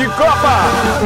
de Copa.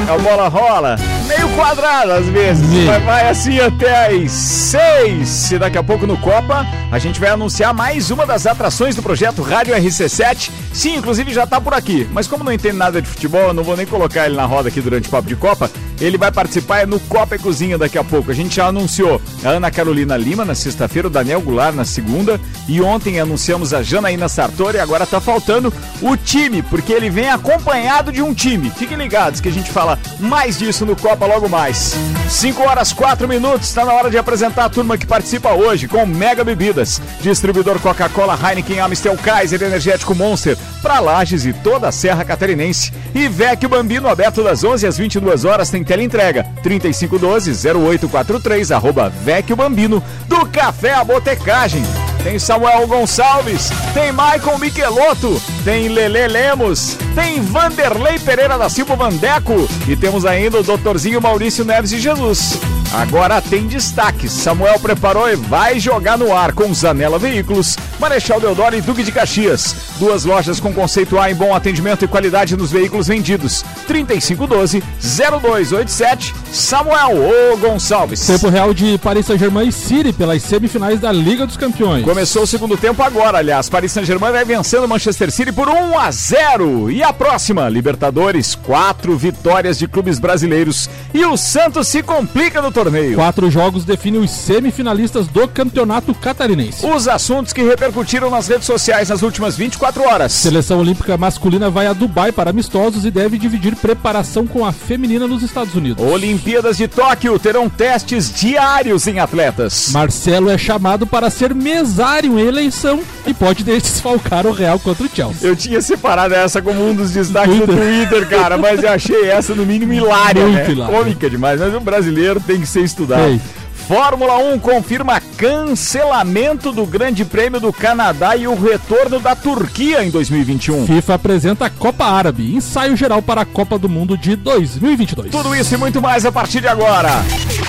A bola rola, meio quadrada às vezes, mas vai assim até às seis. E daqui a pouco no Copa, a gente vai anunciar mais uma das atrações do projeto Rádio RC7. Sim, inclusive já tá por aqui, mas como não entende nada de futebol, eu não vou nem colocar ele na roda aqui durante o Papo de Copa. Ele vai participar no Copa e Cozinha daqui a pouco. A gente já anunciou a Ana Carolina Lima na sexta-feira, o Daniel Goulart na segunda. E ontem anunciamos a Janaína Sartori. Agora tá faltando o time, porque ele vem acompanhado de um time. Fiquem ligados que a gente fala mais disso no Copa logo mais. 5 horas 4 minutos, está na hora de apresentar a turma que participa hoje com Mega Bebidas. Distribuidor Coca-Cola, Heineken, Amstel, Kaiser, Energético Monster, para Lages e toda a Serra Catarinense. E Vecchio Bambino, aberto das 11 às 22 horas, tem teleentrega 3512-0843, arroba Vecchio Bambino, do Café a Botecagem. Tem Samuel Gonçalves, tem Maicon Michelotto, tem Lele Lemos, tem Vanderlei Pereira da Silva Vandeco e temos ainda o doutorzinho Maurício Neves de Jesus. Agora tem destaques. Samuel preparou e vai jogar no ar com Zanela Veículos, Marechal Deodoro e Duque de Caxias. Duas lojas com conceito A em bom atendimento e qualidade nos veículos vendidos. 3512-0287, Samuel O Gonçalves. Tempo real de Paris Saint-Germain e City pelas semifinais da Liga dos Campeões. Começou o segundo tempo agora, aliás. Paris Saint-Germain vai vencendo Manchester City por 1 a 0. E a próxima, Libertadores, quatro vitórias de clubes brasileiros. E o Santos se complica no torneio. Quatro jogos definem os semifinalistas do Campeonato Catarinense. Os assuntos que repercutiram nas redes sociais nas últimas 24 horas. Seleção Olímpica masculina vai a Dubai para amistosos e deve dividir preparação com a feminina nos Estados Unidos. Olimpíadas de Tóquio terão testes diários em atletas. Marcelo é chamado para ser mesário em eleição e pode desfalcar o Real contra o Chelsea. Eu tinha separado essa como um dos destaques do Twitter, cara, mas eu achei essa no mínimo hilária, Muito né? hilária. Cômica demais, mas o brasileiro tem que estudado. Ei. Fórmula 1 confirma cancelamento do Grande Prêmio do Canadá e o retorno da Turquia em 2021. FIFA apresenta a Copa Árabe, ensaio geral para a Copa do Mundo de 2022. Tudo isso e muito mais a partir de agora.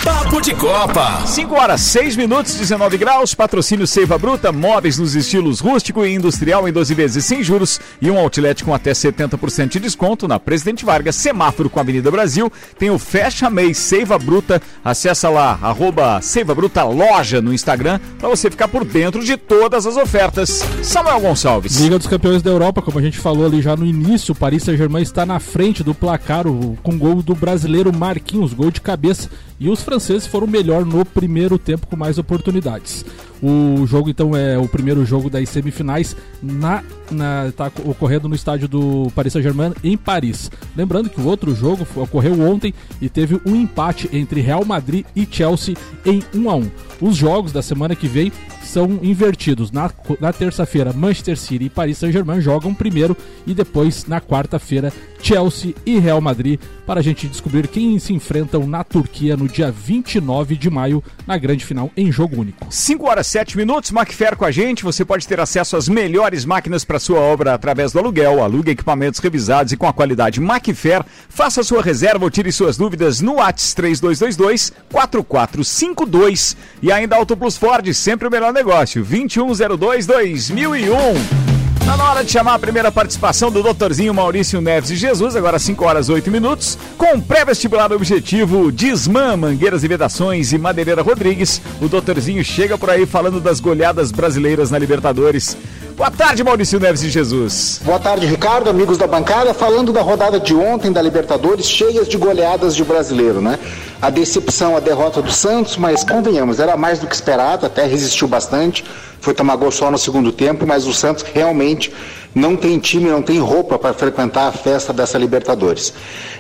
Papo de Copa. 5 horas 6 minutos, 19 graus. Patrocínio Seiva Bruta, móveis nos estilos rústico e industrial em 12 vezes sem juros e um outlet com até 70% de desconto na Presidente Vargas, semáforo com a Avenida Brasil. Tem o Fecha Mês Seiva Bruta. Acessa lá, arroba Seiva Bruta Loja no Instagram para você ficar por dentro de todas as ofertas. Samuel Gonçalves. Liga dos Campeões da Europa, como a gente falou ali já no início, o Paris Saint-Germain está na frente do placar o- com gol do brasileiro Marquinhos, gol de cabeça. E os franceses foram melhor no primeiro tempo com mais oportunidades. O jogo então é o primeiro jogo das semifinais na, na tá ocorrendo no estádio do Paris Saint-Germain em Paris. Lembrando que o outro jogo ocorreu ontem e teve um empate entre Real Madrid e Chelsea em 1 a 1. Os jogos da semana que vem são invertidos. Na, na terça-feira, Manchester City e Paris Saint-Germain jogam primeiro e depois, na quarta-feira, Chelsea e Real Madrid para a gente descobrir quem se enfrentam na Turquia no dia 29 de maio, na grande final em jogo único. 5 horas 7 minutos, Macfair com a gente. Você pode ter acesso às melhores máquinas para sua obra através do aluguel. Alugue equipamentos revisados e com a qualidade Macfair. Faça sua reserva ou tire suas dúvidas no ATS 3222 4452. E ainda Auto Plus Ford, sempre o melhor negócio. 2102 2001. Tá na hora de chamar a primeira participação do doutorzinho Maurício Neves de Jesus, agora 5 horas 8 minutos, com pré-vestibular objetivo Disman, Mangueiras e Vedações e Madeireira Rodrigues. O doutorzinho chega por aí falando das goleadas brasileiras na Libertadores. Boa tarde, Maurício Neves de Jesus. Boa tarde, Ricardo, amigos da bancada. Falando da rodada de ontem da Libertadores, cheias de goleadas de brasileiro, né? A decepção, a derrota do Santos, mas convenhamos, era mais do que esperado, até resistiu bastante. Foi tomar gol só no segundo tempo, mas o Santos realmente não tem time, não tem roupa para frequentar a festa dessa Libertadores.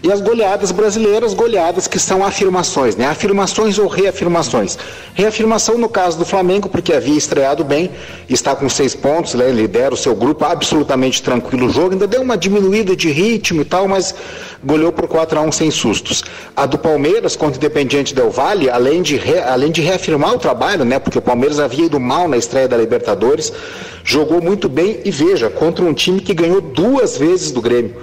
E as goleadas brasileiras, goleadas que são afirmações, né? Afirmações ou reafirmações. Reafirmação no caso do Flamengo, porque havia estreado bem, está com seis pontos, né? lidera o seu grupo, absolutamente tranquilo o jogo, ainda deu uma diminuída de ritmo e tal, mas goleou por 4 a 1 sem sustos. A do Palmeiras contra o Independiente Del Valle, além de, re- além de reafirmar o trabalho, né? Porque o Palmeiras havia ido mal na estreia da Libertadores, jogou muito bem e veja, contra um time que ganhou duas vezes do Grêmio.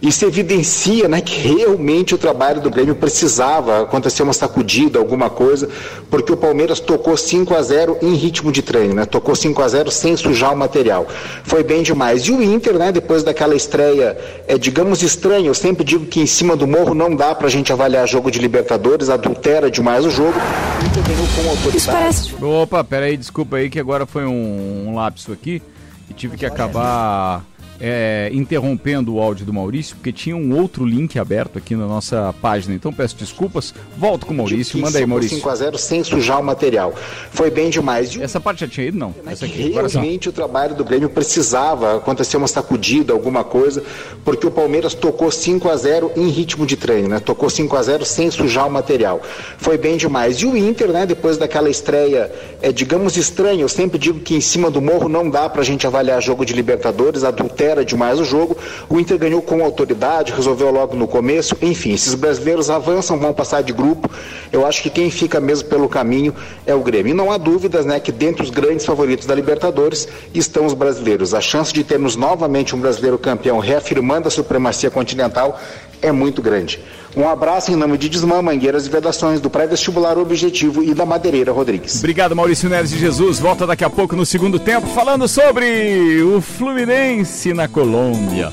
Isso evidencia né, que realmente o trabalho do Grêmio precisava acontecer uma sacudida, alguma coisa, porque o Palmeiras tocou 5 a 0 em ritmo de treino, né? Tocou 5 a 0 sem sujar o material. Foi bem demais. E o Inter, né, depois daquela estreia, é, digamos, estranha, eu sempre digo que em cima do morro não dá pra gente avaliar jogo de Libertadores, adultera demais o jogo. O Inter ganhou com autoridade. Isso parece... Opa, peraí, desculpa aí que agora foi um, um lapso aqui e tive que acabar é, interrompendo o áudio do Maurício, porque tinha um outro link aberto aqui na nossa página. Então peço desculpas. Volto com o Maurício. Manda aí, Maurício. 5 a 0 sem sujar o material. Foi bem demais. Essa parte já tinha ido? Não. Essa aqui. Realmente o trabalho do Grêmio precisava acontecer uma sacudida, alguma coisa, porque o Palmeiras tocou 5 a 0 em ritmo de treino, né? Tocou 5 a 0 sem sujar o material. Foi bem demais. E o Inter, né, depois daquela estreia, é, digamos, estranha, eu sempre digo que em cima do morro não dá pra gente avaliar jogo de Libertadores, adultério era demais o jogo. O Inter ganhou com autoridade, resolveu logo no começo. Enfim, esses brasileiros avançam, vão passar de grupo. Eu acho que quem fica mesmo pelo caminho é o Grêmio. E não há dúvidas né, que dentre os grandes favoritos da Libertadores estão os brasileiros. A chance de termos novamente um brasileiro campeão reafirmando a supremacia continental é muito grande. Um abraço em nome de Desmã, Mangueiras e Vedações, do Pré-Vestibular Objetivo e da Madeireira Rodrigues. Obrigado, Maurício Neres de Jesus. Volta daqui a pouco no segundo tempo, falando sobre o Fluminense na Colômbia.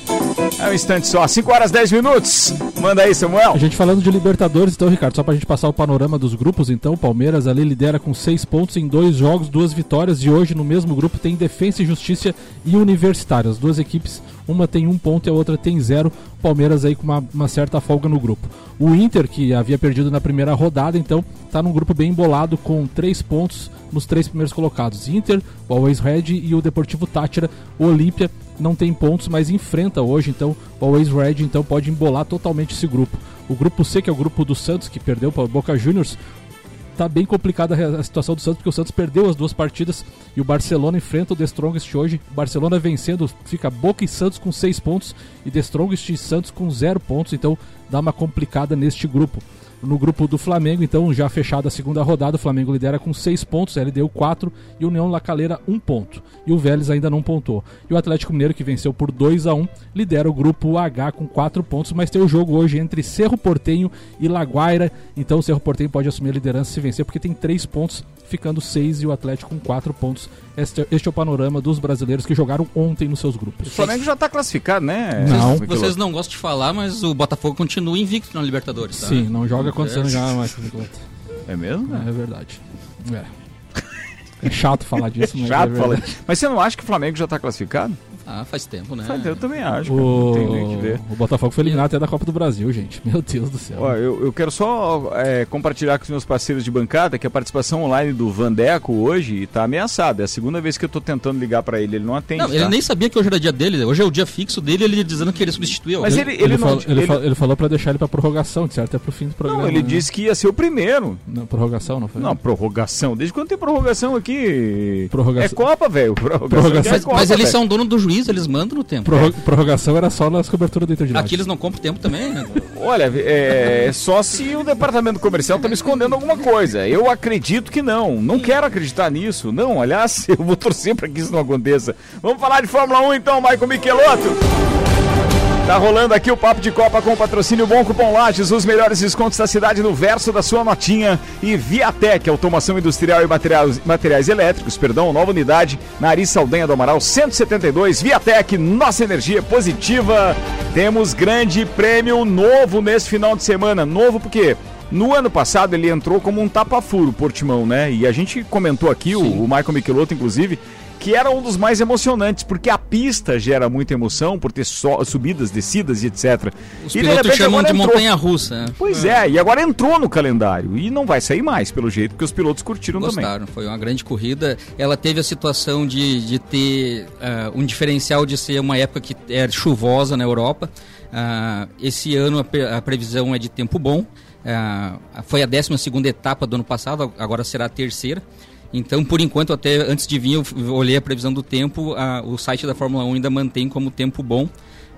É um instante só, 5 horas 10 minutos. Manda aí, Samuel. A gente falando de Libertadores, então, Ricardo, só pra gente passar o panorama dos grupos, então, o Palmeiras ali lidera com 6 pontos em dois jogos, duas vitórias, e hoje no mesmo grupo tem Defensa e Justiça e Universitário. As duas equipes uma tem um ponto e a outra tem zero. Palmeiras aí com uma, uma, certa folga no grupo. O Inter, que havia perdido na primeira rodada, então está num grupo bem embolado com três pontos nos três primeiros colocados. Inter, o Always Red e o Deportivo Tátira. O Olímpia não tem pontos, mas enfrenta hoje, então o Always Red então pode embolar totalmente esse grupo. O grupo C, que é o grupo do Santos, que perdeu para o Boca Juniors, tá bem complicada a situação do Santos, porque o Santos perdeu as duas partidas e o Barcelona enfrenta o The Strongest hoje. O Barcelona vencendo, fica Boca e Santos com seis pontos e The Strongest e Santos com zero pontos, então dá uma complicada neste grupo no grupo do Flamengo, então já fechada a segunda rodada, o Flamengo lidera com 6 pontos, LDU 4 e União Lacaleira 1 ponto. E o Vélez ainda não pontou. E o Atlético Mineiro, que venceu por 2 a 1 lidera o grupo H com 4 pontos, mas tem o jogo hoje entre Cerro Portenho e Laguaira. Então o Cerro Portenho pode assumir a liderança se vencer, porque tem 3 pontos, ficando 6 e o Atlético com 4 pontos. Este, este, é o panorama dos brasileiros que jogaram ontem nos seus grupos. O Flamengo já está classificado, né? Não. Vocês, vocês não gostam de falar, mas o Botafogo continua invicto na Libertadores. Tá? Sim, não joga acontecendo já mais. É mesmo? É, é verdade. É. É chato falar disso, mas. chato é falar. Mas você não acha que o Flamengo já está classificado? Ah, faz tempo, né? Eu também acho. O... o Botafogo foi eliminado até da Copa do Brasil, gente. Meu Deus do céu. Ó, eu, eu quero só é, compartilhar com os meus parceiros de bancada que a participação online do Vandeco hoje está ameaçada. É a segunda vez que eu estou tentando ligar para ele, ele não atende. Não, tá? ele nem sabia que hoje era dia dele. Hoje é o dia fixo dele, ele dizendo que ele substituiu. Mas ele, ele, ele, não, ele, ele, falou, ele falou para deixar ele para prorrogação, certo? Até pro fim do programa. Não, ele né? disse que ia ser o primeiro. Não, prorrogação não foi? Não, prorrogação. Desde quando tem prorrogação aqui? Prorrogação. É Copa, velho. Prorrogação. prorrogação. Mas, é Copa, mas eles véio. são dono do juiz, eles mandam no tempo. Prorro prorrogação era só nas coberturas do Inter Aqui eles não compram tempo também, né? Olha, é só se o departamento comercial tá me escondendo alguma coisa. Eu acredito que não. Não quero acreditar nisso. Não, aliás, eu vou torcer para que isso não aconteça. Vamos falar de Fórmula 1 então, Michael Michelotto. Tá rolando aqui o Papo de Copa com patrocínio Bom Cupom Lages, os melhores descontos da cidade no verso da sua notinha. E Viatec, automação industrial e materiais, materiais elétricos, perdão, nova unidade na Ari Saldanha do Amaral 172. Viatec, nossa energia positiva. Temos grande prêmio novo nesse final de semana. Novo porque no ano passado ele entrou como um tapa-furo, Portimão, né? E a gente comentou aqui, o, o Michael Michelotto, inclusive, que era um dos mais emocionantes, porque a pista gera muita emoção, por ter so, subidas, descidas e etc. Os e pilotos de chamam de montanha-russa. Né? Pois é. é. e agora entrou no calendário, e não vai sair mais, pelo jeito, porque os pilotos curtiram Gostaram, também. foi uma grande corrida. Ela teve a situação de, de ter uh, um diferencial de ser uma época que era chuvosa na Europa. Uh, esse ano a, pre a, previsão é de tempo bom. Uh, foi a 12 segunda etapa do ano passado, agora será a terceira. Então, por enquanto, até antes de vir, eu olhei a previsão do tempo, a, o site da Fórmula 1 ainda mantém como tempo bom,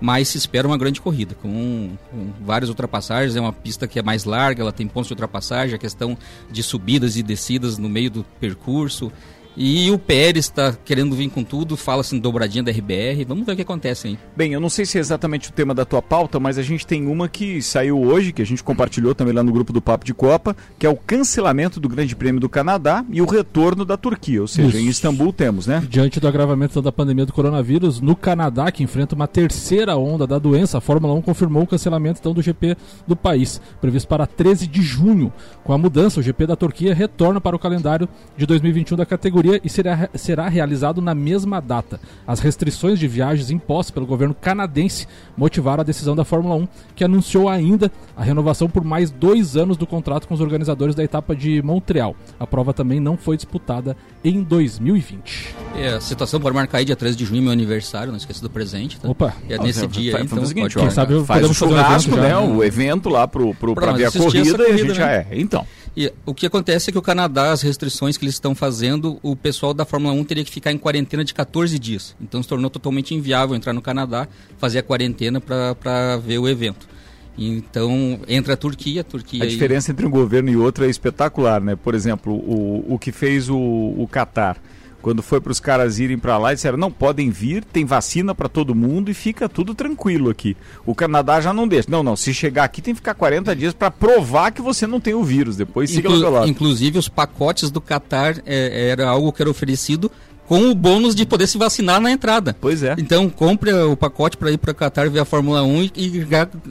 mas se espera uma grande corrida, com, com, várias ultrapassagens. É uma pista que é mais larga, ela tem pontos de ultrapassagem, a questão de subidas e descidas no meio do percurso. E o Pérez está querendo vir com tudo, fala assim dobradinha da RBR. Vamos ver o que acontece aí. Bem, eu não sei se é exatamente o tema da tua pauta, mas a gente tem uma que saiu hoje, que a gente compartilhou também lá no grupo do Papo de Copa, que é o cancelamento do Grande Prêmio do Canadá e o retorno da Turquia. Ou seja, Isso. em Istambul temos, né? Diante do agravamento da pandemia do coronavírus, no Canadá, que enfrenta uma terceira onda da doença, a Fórmula 1 confirmou o cancelamento então, do GP do país, previsto para 13 de junho. Com a mudança, o GP da Turquia retorna para o calendário de 2021 da categoria categoria e será, será realizado na mesma data. As restrições de viagens impostas pelo governo canadense motivaram a decisão da Fórmula 1, que anunciou ainda a renovação por mais dois anos do contrato com os organizadores da etapa de Montreal. A prova também não foi disputada em 2020. É, a situação pode marcar aí dia 13 de junho, meu aniversário, não esqueça do presente. Tá? Opa! é nesse Nossa, dia aí, então, o seguinte, quem sabe faz o churrasco, um evento né? O evento lá pro, pro, pra ver a corrida, corrida, e a gente né? já é. Então. E o que acontece é que o Canadá, as restrições que eles estão fazendo, o pessoal da Fórmula 1 teria que ficar em quarentena de 14 dias. Então se tornou totalmente inviável entrar no Canadá, fazer a quarentena para ver o evento. Então, entra a Turquia, a Turquia... A diferença entre um governo e outro é espetacular, né? Por exemplo, o, o que fez o, o Qatar quando foi para os caras irem para lá, disseram: não, podem vir, tem vacina para todo mundo e fica tudo tranquilo aqui. O Canadá já não deixa. Não, não, se chegar aqui tem que ficar 40 dias para provar que você não tem o vírus. Depois siga Inclu lado. Inclusive, os pacotes do Qatar é, era algo que era oferecido com o bônus de poder se vacinar na entrada. Pois é. Então, compre o pacote para ir para Qatar ver a Fórmula 1 e,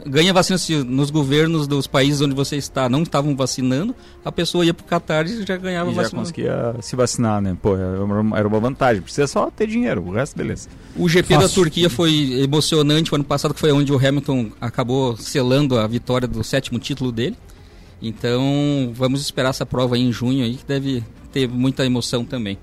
ganha vacina. Se nos governos dos países onde você está não estavam vacinando, a pessoa ia para o Qatar e já ganhava e já vacina. conseguia se vacinar, né? Pô, era uma vantagem. Precisa só ter dinheiro, o resto, beleza. O GP Fácil. da Turquia foi emocionante o ano passado, que foi onde o Hamilton acabou selando a vitória do sétimo título dele. Então, vamos esperar essa prova aí em junho aí, que deve ter muita emoção também.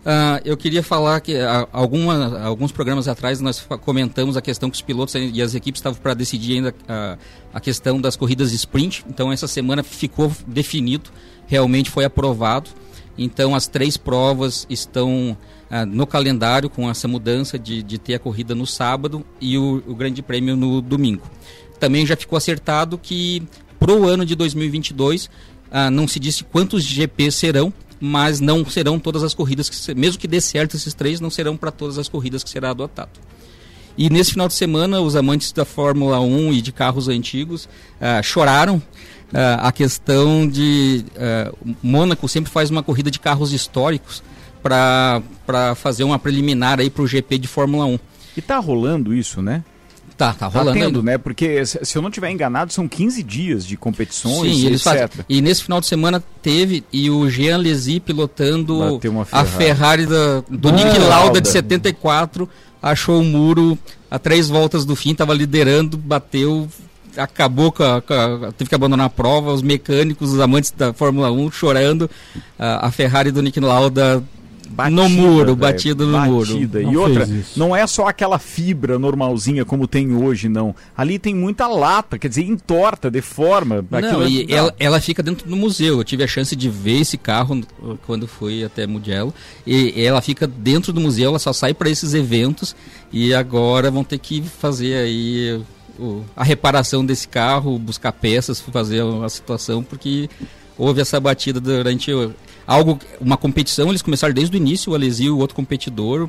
Uh, eu queria falar que uh, alguma, alguns programas atrás nós comentamos a questão que os pilotos e as equipes estavam para decidir ainda uh, a questão das corridas sprint. Então essa semana ficou definido, realmente foi aprovado. Então as três provas estão ah, no calendário com essa mudança de, de ter a corrida no sábado e o, o Grande Prêmio no domingo. Também já ficou acertado que para o ano de 2022 não se disse quantos GPs serão, mas não serão todas as corridas, que, mesmo que dê certo esses três, não serão para todas as corridas que será adotado. E nesse final de semana, os amantes da Fórmula 1 e de carros antigos uh, choraram uh, a questão de. Uh, Mônaco sempre faz uma corrida de carros históricos para fazer uma preliminar aí para o GP de Fórmula 1. E tá rolando isso, né? Tá, tá rolando. Tá tendo, né? Porque se eu não tiver enganado, são 15 dias de competições, Sim, eles etc. Fazem. E nesse final de semana teve e o Jean Lézy pilotando Ferrari. a Ferrari da, do ah, Nick Lauda de 74, achou o muro a três voltas do fim, estava liderando, bateu, acabou com a, com a, teve que abandonar a prova, os mecânicos, os amantes da Fórmula 1 chorando, a, a Ferrari do Nick Lauda Batida, no muro, véio, batida no batida. muro. e outra, não é só aquela fibra normalzinha como tem hoje, não. Ali tem muita lata, quer dizer, entorta, deforma. Não, e é... ela, ela, fica dentro do museu. Eu tive a chance de ver esse carro quando fui até Mugello. E ela fica dentro do museu, ela só sai para esses eventos. E agora vão ter que fazer aí a reparação desse carro, buscar peças, fazer a situação, porque houve essa batida durante algo, uma competição, eles começaram desde o início, o Alesi e o outro competidor,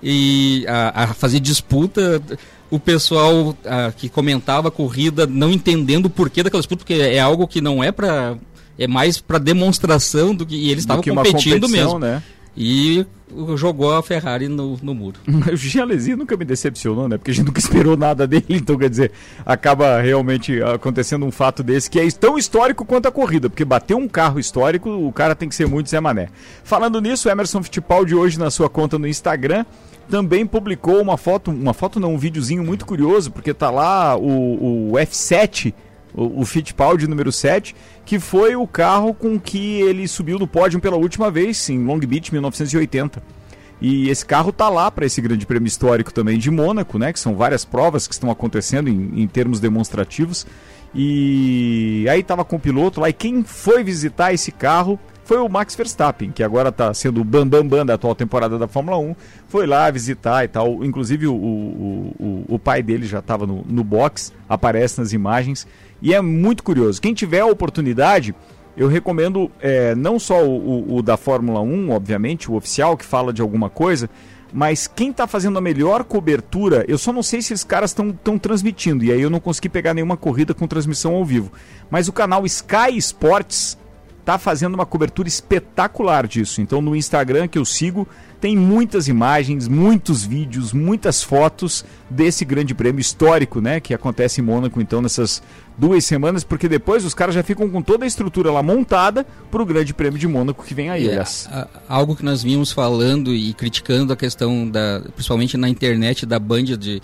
e a, a fazer disputa, o pessoal que comentava a corrida não entendendo o porquê daquela disputa, porque é algo que não é para é mais para demonstração do que e eles estavam competindo mesmo. Né? E jogou a Ferrari no, no muro. o Gialesi nunca me decepcionou, né? Porque a gente nunca esperou nada dele, então quer dizer, acaba realmente acontecendo um fato desse que é tão histórico quanto a corrida, porque bater um carro histórico, o cara tem que ser muito Zé Mané. Falando nisso, Emerson Fittipaldi hoje na sua conta no Instagram também publicou uma foto, uma foto não, um videozinho muito curioso, porque tá lá o, o F7 o, o Fittipaldi número 7, que foi o carro com que ele subiu no pódio pela última vez, em Long Beach, 1980. E esse carro tá lá para esse grande prêmio histórico também de Mônaco, né? Que são várias provas que estão acontecendo em, em termos demonstrativos. E aí tava com o piloto lá e quem foi visitar esse carro foi o Max Verstappen, que agora está sendo o bambambam bam, da atual temporada da Fórmula 1. Foi lá visitar e tal. Inclusive o, o, o, o pai dele já estava no, no box, aparece nas imagens. E é muito curioso. Quem tiver a oportunidade, eu recomendo é, não só o, o, o da Fórmula 1, obviamente, o oficial que fala de alguma coisa, mas quem está fazendo a melhor cobertura, eu só não sei se esses caras estão transmitindo, e aí eu não consegui pegar nenhuma corrida com transmissão ao vivo. Mas o canal Sky Sports está fazendo uma cobertura espetacular disso. Então no Instagram que eu sigo, tem muitas imagens, muitos vídeos, muitas fotos desse grande prêmio histórico, né, que acontece em Mônaco então nessas duas semanas, porque depois os caras já ficam com toda a estrutura lá montada para o Grande Prêmio de Mônaco que vem aí. É, algo que nós vimos falando e criticando a questão da, principalmente na internet da Band de, de,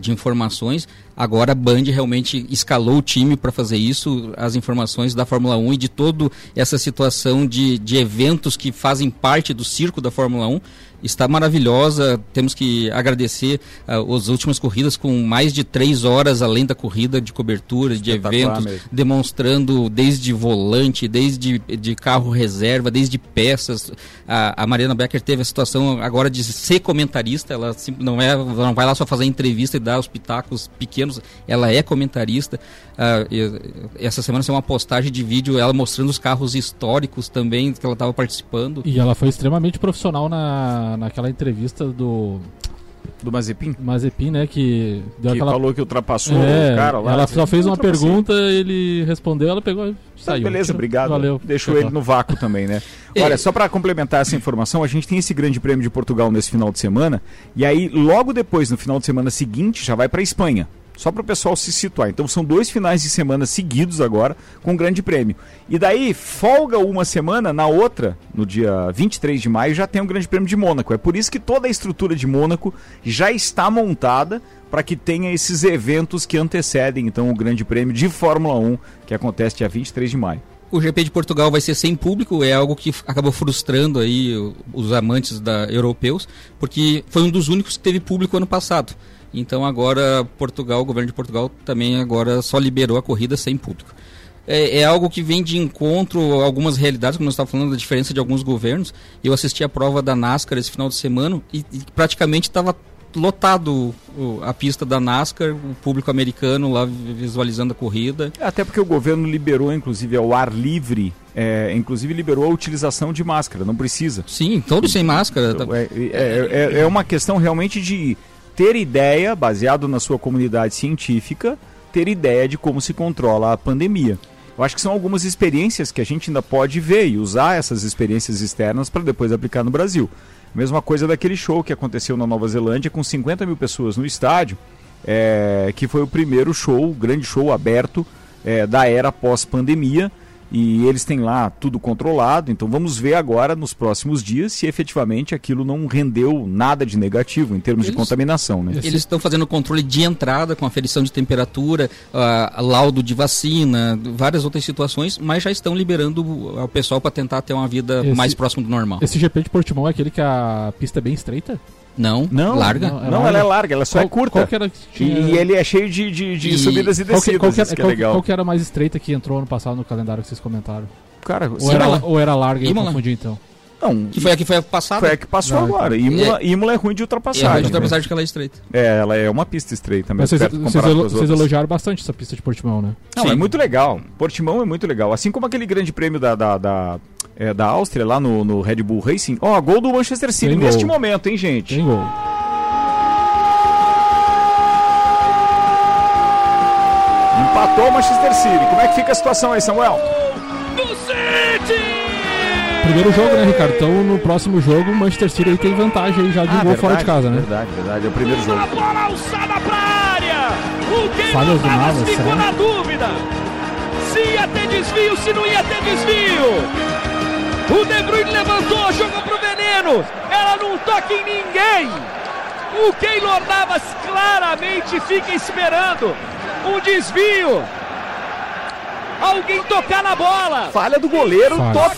de informações. Agora a Band realmente escalou o time para fazer isso, as informações da Fórmula 1 e de toda essa situação de, de eventos que fazem parte do circo da Fórmula 1 está maravilhosa. Temos que agradecer uh, as últimas corridas com mais de três horas além da corrida de cobertura, de eventos, mesmo. demonstrando desde volante, desde de carro reserva, desde peças. A, a Mariana Becker teve a situação agora de ser comentarista. Ela não é, não vai lá só fazer entrevista e dar os pitacos pequenos. Ela é comentarista. Uh, essa semana saiu uma postagem de vídeo ela mostrando os carros históricos também que ela estava participando. E ela foi extremamente profissional na naquela entrevista do. Do Mazepin? Mazepin, né? Que, que aquela... falou que ultrapassou é, o cara lá. Ela só fez uma pergunta, ele respondeu, ela pegou e tá, saiu. beleza, obrigado. Valeu. Deixou ele no vácuo também, né? Olha, só para complementar essa informação, a gente tem esse grande prêmio de Portugal nesse final de semana. E aí, logo depois, no final de semana seguinte, já vai para Espanha. Só para o pessoal se situar. Então são dois finais de semana seguidos agora com o Grande Prêmio. E daí folga uma semana, na outra, no dia 23 de maio, já tem o Grande Prêmio de Mônaco. É por isso que toda a estrutura de Mônaco já está montada para que tenha esses eventos que antecedem então o Grande Prêmio de Fórmula 1, que acontece dia 23 de maio. O GP de Portugal vai ser sem público, é algo que acabou frustrando aí os amantes da europeus, porque foi um dos únicos que teve público ano passado. Então agora Portugal, o governo de Portugal também agora só liberou a corrida sem público. É, é algo que vem de encontro a algumas realidades, como nós estávamos falando da diferença de alguns governos. Eu assisti a prova da NASCAR esse final de semana e, e praticamente estava lotado a pista da NASCAR, o público americano lá visualizando a corrida. Até porque o governo liberou, inclusive, ao ar livre, é, inclusive liberou a utilização de máscara, não precisa. Sim, todos sem máscara. Então, é, é, é, é uma questão realmente de ter ideia, baseado na sua comunidade científica, ter ideia de como se controla a pandemia. Eu acho que são algumas experiências que a gente ainda pode ver e usar essas experiências externas para depois aplicar no Brasil. Mesma coisa daquele show que aconteceu na Nova Zelândia com 50 mil pessoas no estádio, é, que foi o primeiro show, grande show aberto é, da era pós-pandemia e eles têm lá tudo controlado. Então vamos ver agora nos próximos dias se efetivamente aquilo não rendeu nada de negativo em termos eles, de contaminação. Né? Eles estão fazendo controle de entrada com aferição de temperatura, uh, laudo de vacina, várias outras situações, mas já estão liberando o pessoal para tentar ter uma vida esse, mais próxima do normal. Esse GP de Portimão é aquele que a pista é bem estreita? Não, não larga. Não, é não ela é larga, ela só é qual, é curta. Qual tinha... E ele é cheio de, de, de e... subidas e descidas, qual que, qual que, é, qual, legal. Qual que era a mais estreita que entrou ano passado no calendário que vocês comentaram? Cara, ou, era, ou era larga e eu confundi então? Não. Que foi a que foi a passada? Foi a que passou não, agora. Imola é, Imola é ruim de ultrapassagem. É ruim de ultrapassagem porque ela é estreita. É, ela é uma pista estreita mesmo. Mas vocês, vocês, vocês elogiaram bastante essa pista de Portimão, né? Não, Sim. é muito legal. Portimão é muito legal. Assim como aquele grande prêmio da, da, da, é, da Áustria, lá no, no Red Bull Racing. Ó, oh, gol do Manchester City Tem neste gol. momento, hein, gente? Tem gol. Empatou o Manchester City. Como é que fica a situação aí, Samuel? Primeiro jogo, né, Ricardo? Então no próximo jogo o Manchester City aí tem vantagem aí já de ah, um gol fora de casa, né? Verdade, verdade. É o primeiro jogo. A bola alçada pra área! O Falhas do Navas, ficou na dúvida. Se ia ter desvio, se não ia ter desvio. O De Bruyne levantou, jogou pro veneno. Ela não toca em ninguém. O Keylor Navas claramente fica esperando um desvio. Alguém tocar na bola. Falha do goleiro Falha. total.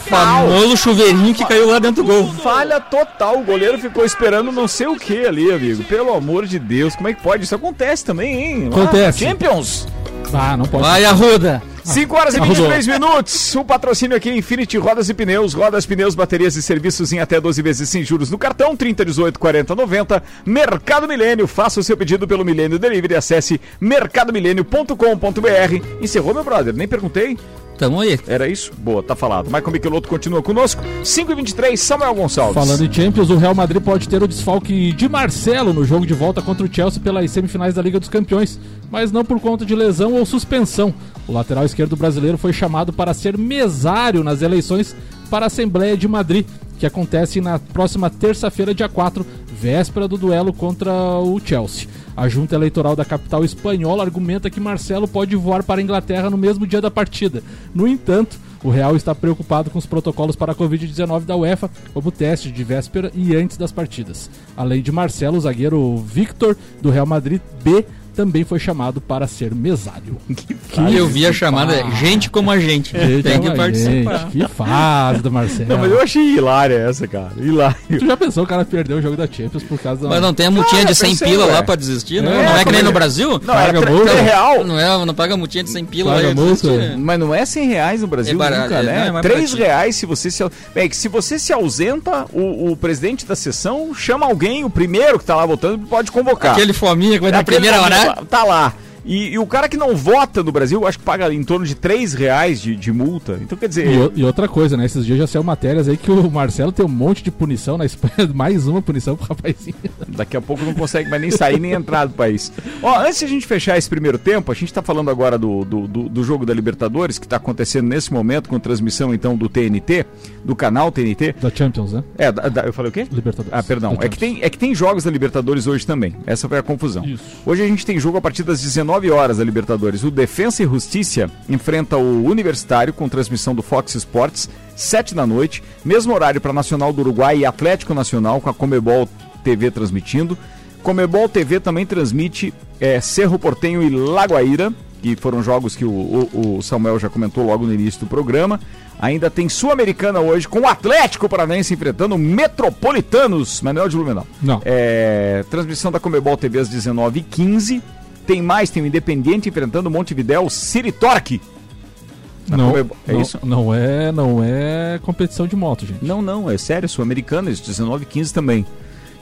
Famoso chuveirinho que caiu lá dentro do gol. Falha total. O goleiro ficou esperando não sei o que ali, amigo. Pelo amor de Deus, como é que pode? Isso acontece também, hein? Acontece. Ah, Champions. Ah, não pode. Vai, Arruda. 5 horas e 23 minutos. O patrocínio aqui é Infinity Rodas e Pneus. Rodas, pneus, baterias e serviços em até 12 vezes sem juros no cartão. 30, 18, 40, 90. Mercado Milênio. Faça o seu pedido pelo Milênio Delivery. Acesse mercadomilênio.com.br. Encerrou, meu brother? Nem perguntei. Tamo aí. Era isso? Boa, tá falado. Michael Michelotto continua conosco. 5 e 23 Samuel Gonçalves. Falando em Champions, o Real Madrid pode ter o desfalque de Marcelo no jogo de volta contra o Chelsea pelas semifinais da Liga dos Campeões, mas não por conta de lesão ou suspensão. O lateral esquerdo brasileiro foi chamado para ser mesário nas eleições para a Assembleia de Madrid, que acontece na próxima terça-feira, dia 4, véspera do duelo contra o Chelsea. A junta eleitoral da capital espanhola argumenta que Marcelo pode voar para a Inglaterra no mesmo dia da partida. No entanto, o Real está preocupado com os protocolos para a Covid-19 da UEFA, como teste de véspera e antes das partidas. Além de Marcelo, o zagueiro Victor, do Real Madrid B, também foi chamado para ser mesário. Que eu vi a chamada gente como a gente. Gente, Tem que participar. gente, Que fase do Marcelo. Não, mas eu achei hilária essa, cara. Hilária. Tu já pensou o cara perdeu o jogo da Champions por causa da. Mas não tem a multinha Ah, de eu 100 pensei, pila ué. lá pra desistir, não? É, não é que nem é- no Brasil? Não, é, Paga multa? é real. Não, é, não paga multinha de 100 pila Paga lá. multa? desiste. Mas não é 100 reais no Brasil É barato, nunca, é, né? é mais 3 baratinho. reais se você se... Bem, que se você se ausenta, o, o presidente da sessão chama alguém, o primeiro que tá lá votando, pode convocar. Aquele fominha que vai na primeira hora. Tá lá. E, e o cara que não vota no Brasil, acho que paga em torno de 3 reais de, de multa. Então, quer dizer... E, e outra coisa, né? Esses dias já saiu matérias aí que o Marcelo tem um monte de punição na Espanha, mais uma punição pro rapazinho. Daqui a pouco não consegue mais nem sair nem entrar do país. Ó, antes de a gente fechar esse primeiro tempo, a gente tá falando agora do, do, do- do jogo da Libertadores, que tá acontecendo nesse momento, com transmissão então do TNT, do canal TNT. Da Champions, né? É, da- da- eu falei o quê? Libertadores. Ah, perdão. É que, tem, é que tem jogos da Libertadores hoje também. Essa foi a confusão. Isso. Hoje a gente tem jogo a partir das 19 horas da Libertadores. O Defensa e Justiça enfrenta o Universitário com transmissão do Fox Sports, 7 da noite. Mesmo horário para Nacional do Uruguai e Atlético Nacional com a Comebol TV transmitindo. Comebol TV também transmite é, Cerro Portenho e Lagoaíra, que foram jogos que o, o- o Samuel já comentou logo no início do programa. Ainda tem Sul-Americana hoje com o Atlético Paranaense enfrentando o Metropolitanos, Manuel de Blumenau. Não. É, transmissão da Comebol TV às 19h15. Tem mais, tem o Independiente enfrentando o Montevidéu City Torque. Na Não, Comebol- é não, isso? não é, não é competição de moto, gente. Não, não, é sério, Sul-Americana, às 19h15 também.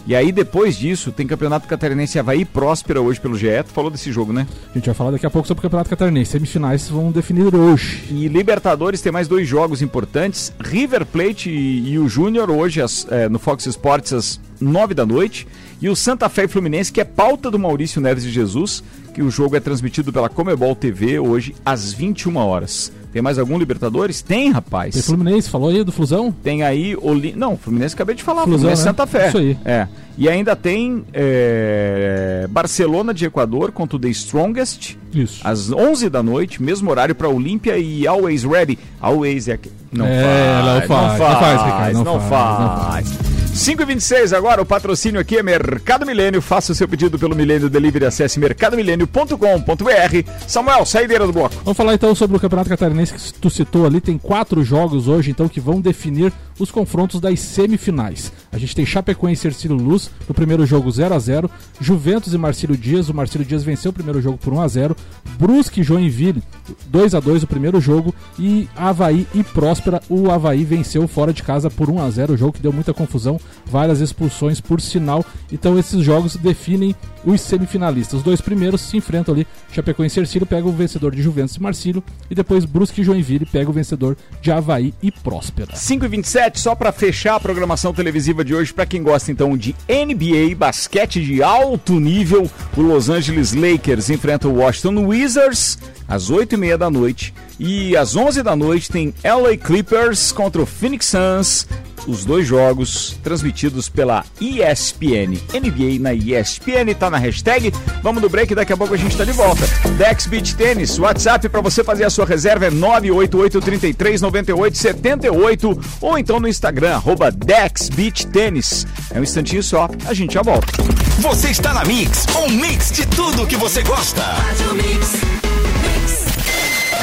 E aí, depois disso, tem Campeonato Catarinense Havaí Próspera hoje pelo GE. Tu falou desse jogo, né? A gente vai falar daqui a pouco sobre o Campeonato Catarinense. Semifinais vão definir hoje. E Libertadores tem mais dois jogos importantes. River Plate e, e o Júnior hoje às- é, no Fox Sports às 9 da noite. E o Santa Fé e Fluminense, que é pauta do Maurício Neves de Jesus, que o jogo é transmitido pela Comebol TV hoje às 21 horas. Tem mais algum Libertadores? Tem, rapaz. Tem Fluminense, falou aí do Flusão? Tem aí Oli... Não, Fluminense acabei de falar, Flusão, Fluminense né? Santa Fé. Isso aí. É. E ainda tem é, Barcelona de Equador contra o The Strongest Isso. às 11 da noite, mesmo horário para Olímpia e Always Ready. Always é aqui. Não, É, faz, não faz, não faz, Ricardo, não não faz, faz. 5 e 26 agora, o patrocínio aqui é Mercado Milênio. Faça o seu pedido pelo Milênio Delivery, acesse mercadomilênio.com.br. Samuel, saideira do bloco. Vamos falar então sobre o Campeonato Catarinense que tu citou ali. Tem quatro jogos hoje, então, que vão definir os confrontos das semifinais. A gente tem Chapecoense e Ercílio Luz no primeiro jogo 0 a 0 Juventus e Marcílio Dias. O Marcílio Dias venceu o primeiro jogo por 1 a 0 Brusque e Joinville 2 a 2 o primeiro jogo. E Havaí e Próspera. O Havaí venceu fora de casa por 1 a 0 O jogo que deu muita confusão, várias expulsões por sinal. Então esses jogos definem os semifinalistas. Os dois primeiros se enfrentam ali. Chapecoense e Ercílio pega o vencedor de Juventus e Marcílio. E depois Brusque e Joinville pega o vencedor de Havaí e Próspera. 5 e 27 só para fechar a programação televisiva de hoje, para quem gosta então de NBA, basquete de alto nível, o Los Angeles Lakers enfrenta o Washington Wizards às 8 e meia da noite. E às 11 da noite tem LA Clippers contra o Phoenix Suns. Os dois jogos transmitidos pela ESPN. NBA na ESPN, tá na hashtag. Vamos do break, daqui a pouco a gente tá de volta. Dex Beach Tênis, WhatsApp para você fazer a sua reserva é 988 33 98 78 ou então no Instagram, arroba Dex Beach Tênis. É um instantinho só, a gente já volta. Você está na Mix, um mix de tudo que você gosta. O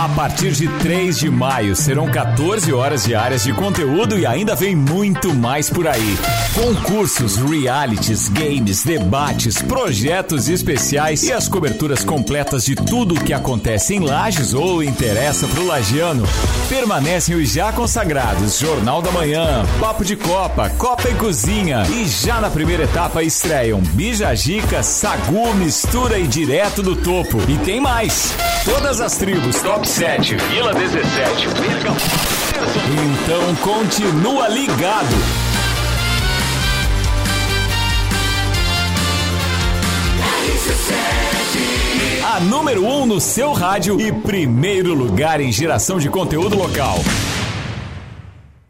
A partir de 3 de maio serão 14 horas diárias de conteúdo e ainda vem muito mais por aí. Concursos, realities, games, debates, projetos especiais e as coberturas completas de tudo o que acontece em Lages ou interessa pro lagiano. Permanecem os já consagrados Jornal da Manhã, Papo de Copa, Copa e Cozinha e já na primeira etapa estreiam Bijagica, Sagu, Mistura e Direto do Topo. E tem mais! Todas as tribos Top 7, Vila 17, Mega... Então continua ligado! A número 1 um no seu rádio e primeiro lugar em geração de conteúdo local.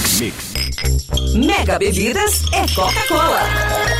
Mix. Mega Bebidas é Coca-Cola.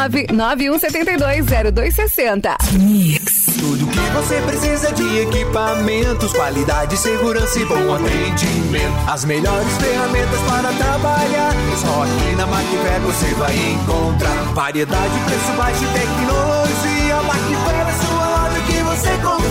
991720260. Mix. Tudo que você precisa de equipamentos, qualidade, segurança e bom atendimento. As melhores ferramentas para trabalhar. Só aqui na Macfair você vai encontrar variedade, preço baixo e tecnologia. Macfair é sua loja que você confia.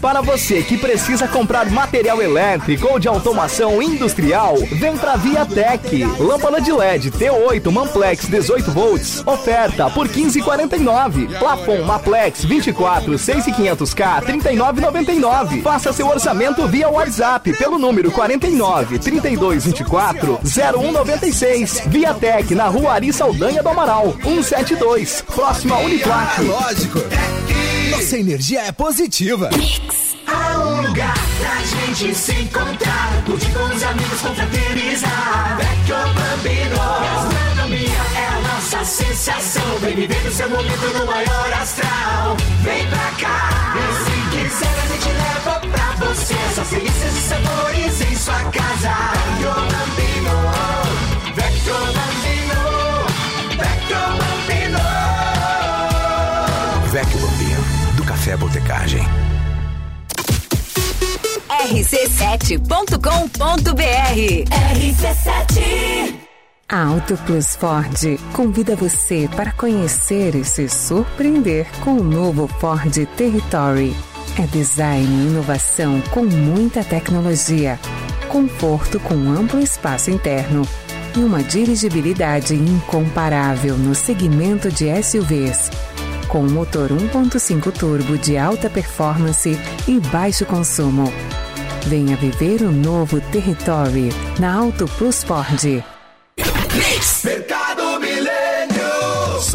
Para você que precisa comprar material elétrico ou de automação industrial, vem pra Viatec. Lâmpada de LED T8 Manplex 18 volts, oferta por 15,49. Plafon Maplex 24 6500K 39,99. Faça seu orçamento via WhatsApp pelo número 49 32 24 0196. Viatec na Rua Ari Saldanha do Amaral 172, próxima a Uniplac. Lógico. Nossa energia é positiva. Há um lugar pra gente se encontrar, curtir com os amigos, confraternizar. Vecchio Bambino, gastronomia é a nossa sensação. Vem viver o seu momento no maior astral. Vem pra cá, e se quiser a gente leva pra você essas delícias e sabores em sua casa. Vecchio Bambino, Vecchio Bambino, Vecchio Bambino. Café Botecagem. rc7.com.br RC7 a Auto Plus Ford convida você para conhecer e se surpreender com o novo Ford Territory. É design e inovação com muita tecnologia, conforto com amplo espaço interno e uma dirigibilidade incomparável no segmento de SUVs. Com motor 1.5 turbo de alta performance e baixo consumo. Venha viver o novo Territory na Auto Plus Ford.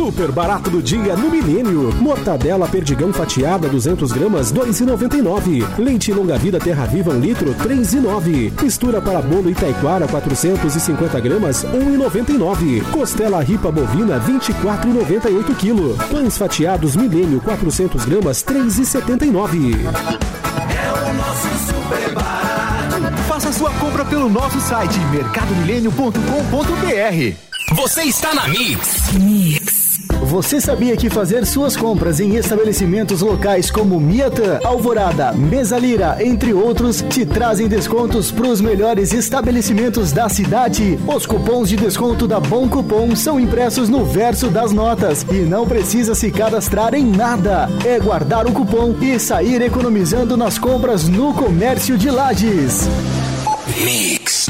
Super barato do dia no Milênio. Mortadela perdigão fatiada 200 gramas 2,99. Leite longa vida Terra Viva 1 litro 3,9. Mistura para bolo Itaiquara 450 gramas 1,99. Costela ripa bovina 24,98 kg. Pães fatiados Milênio 400 gramas 3,79. É o nosso super barato. Faça sua compra pelo nosso site mercadomilênio.com.br. Você está na Mix. Mix. Você sabia que fazer suas compras em estabelecimentos locais como Miatã, Alvorada, Mesalira, entre outros, te trazem descontos para os melhores estabelecimentos da cidade? Os cupons de desconto da Bom Cupom são impressos no verso das notas e não precisa se cadastrar em nada. É guardar o cupom e sair economizando nas compras no comércio de Lages. Mix.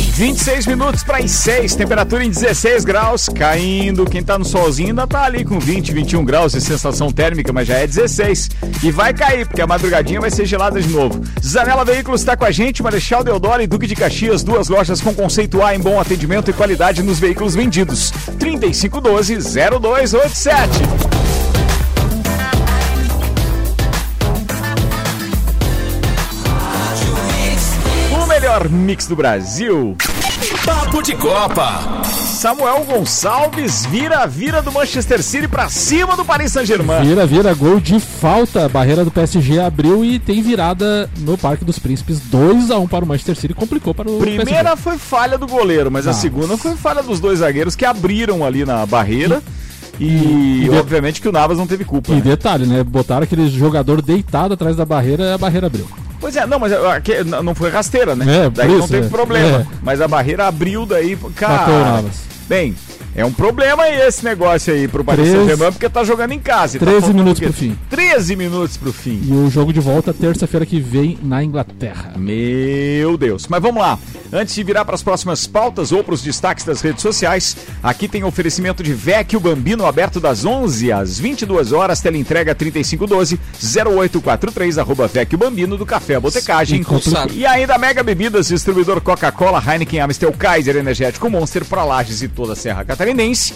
26 minutos para as 6, temperatura em 16 graus, caindo. Quem tá no solzinho ainda tá ali com 20, 21 graus de sensação térmica, mas já é 16. E vai cair, porque a madrugadinha vai ser gelada de novo. Zanela Veículos está com a gente, Marechal Deodoro e Duque de Caxias, duas lojas com conceito A em bom atendimento e qualidade nos veículos vendidos. 3512 0287. Melhor mix do Brasil. Papo de Copa. Samuel Gonçalves vira a vira do Manchester City pra cima do Paris Saint-Germain. Vira, vira, gol de falta. A barreira do PSG abriu e tem virada no Parque dos Príncipes. 2 a 1 para o Manchester City, complicou para o Primeira PSG. foi falha do goleiro, mas a Ah. segunda foi falha dos dois zagueiros que abriram ali na barreira. E, E- obviamente que o Navas não teve culpa. E né? detalhe, né? Botaram aquele jogador deitado atrás da barreira e a barreira abriu. Pois é, não, mas aqui, não foi rasteira, né? É, por daí não isso, teve é. problema. É. Mas a barreira abriu daí. Cara, bem, é um problema aí esse negócio aí pro Paris Saint-Germain, porque tá jogando em casa. e tá 13 faltando minutos o quê? pro fim. 13 minutos pro fim. E o jogo de volta terça-feira que vem na Inglaterra. Meu Deus. Mas vamos lá. Antes de virar para as próximas pautas ou para os destaques das redes sociais, aqui tem oferecimento de Vecchio Bambino aberto das 11 às 22 horas, teleentrega 3512 0843 arroba Vecchio Bambino do Café Botecagem. E ainda Mega Bebidas, distribuidor Coca-Cola, Heineken, Amstel, Kaiser, Energético Monster para Lages e toda a Serra Catarinense.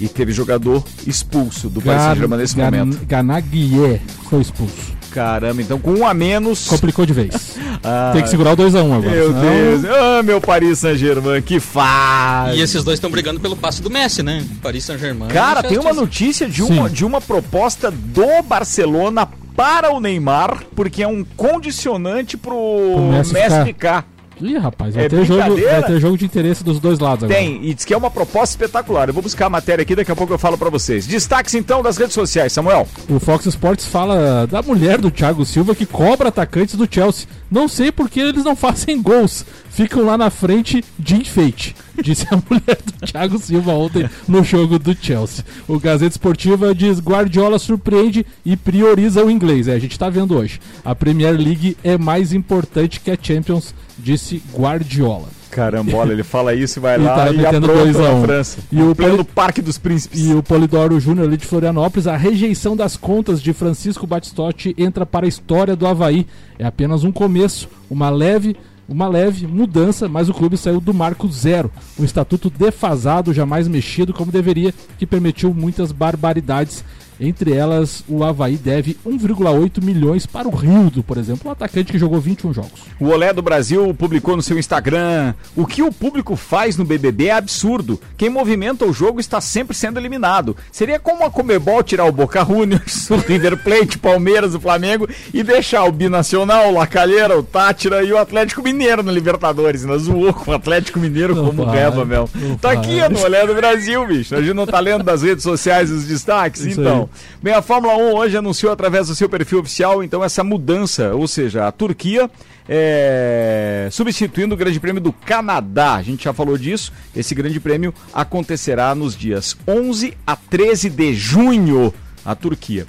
E teve jogador expulso do Paris Saint-Germain nesse Gan- momento. Ganaguier foi expulso. Caramba, então com um a menos. Complicou de vez. Ah, Tem que segurar o 2x1 agora. Meu senão- Deus. Ah, meu Paris Saint-Germain, que faz. E esses dois estão brigando pelo passe do Messi, né? Paris Saint-Germain. Cara, tem uma notícia de uma, Sim. de uma proposta do Barcelona para o Neymar, porque é um condicionante pro, Pro Messi Messi, ficar. ficar. Ih, rapaz, vai, É ter jogo, vai ter jogo de interesse dos dois lados agora. Tem, e diz que é uma proposta espetacular. Eu vou buscar a matéria aqui, daqui a pouco eu falo pra vocês. Destaques então das redes sociais, Samuel. O Fox Sports fala da mulher do Thiago Silva que cobra atacantes do Chelsea. Não sei porque eles não fazem gols. Ficam lá na frente de enfeite. Disse a mulher do Thiago Silva ontem no jogo do Chelsea. O Gazeta Esportiva diz Guardiola surpreende e prioriza o inglês. É, a gente tá vendo hoje. A Premier League é mais importante que a Champions, disse Guardiola. Carambola, ele fala isso e vai E lá tá e apronta 2 a na 1. França. E o pleno Poli- Parque dos Príncipes. E o Polidoro Júnior ali de Florianópolis, a rejeição das contas de Francisco Batistotti entra para a história do Havaí. É apenas um começo, uma leve, uma leve mudança, mas o clube saiu do marco zero. Um estatuto defasado, jamais mexido como deveria, que permitiu muitas barbaridades. Entre elas, o Havaí deve 1,8 milhões para o Rildo, por exemplo, um atacante que jogou 21 jogos. O Olé do Brasil publicou no seu Instagram: O que o público faz no BBB é absurdo. Quem movimenta o jogo está sempre sendo eliminado. Seria como a Comebol tirar o Boca Juniors, o River Plate, o Palmeiras, o Flamengo e deixar o Binacional, o Lacalheira, o Tátira e o Atlético Mineiro no Libertadores. Ainda zoou com o Atlético Mineiro Não como reba, meu. Tá aqui no Olé do Brasil, bicho. A gente não tá lendo das redes sociais os destaques? Isso então. aí. Bem, a Fórmula 1 hoje anunciou através do seu perfil oficial, então, essa mudança, ou seja, a Turquia é, substituindo o Grande Prêmio do Canadá. A gente já falou disso. Esse Grande Prêmio acontecerá nos dias 11 a 13 de junho, a Turquia.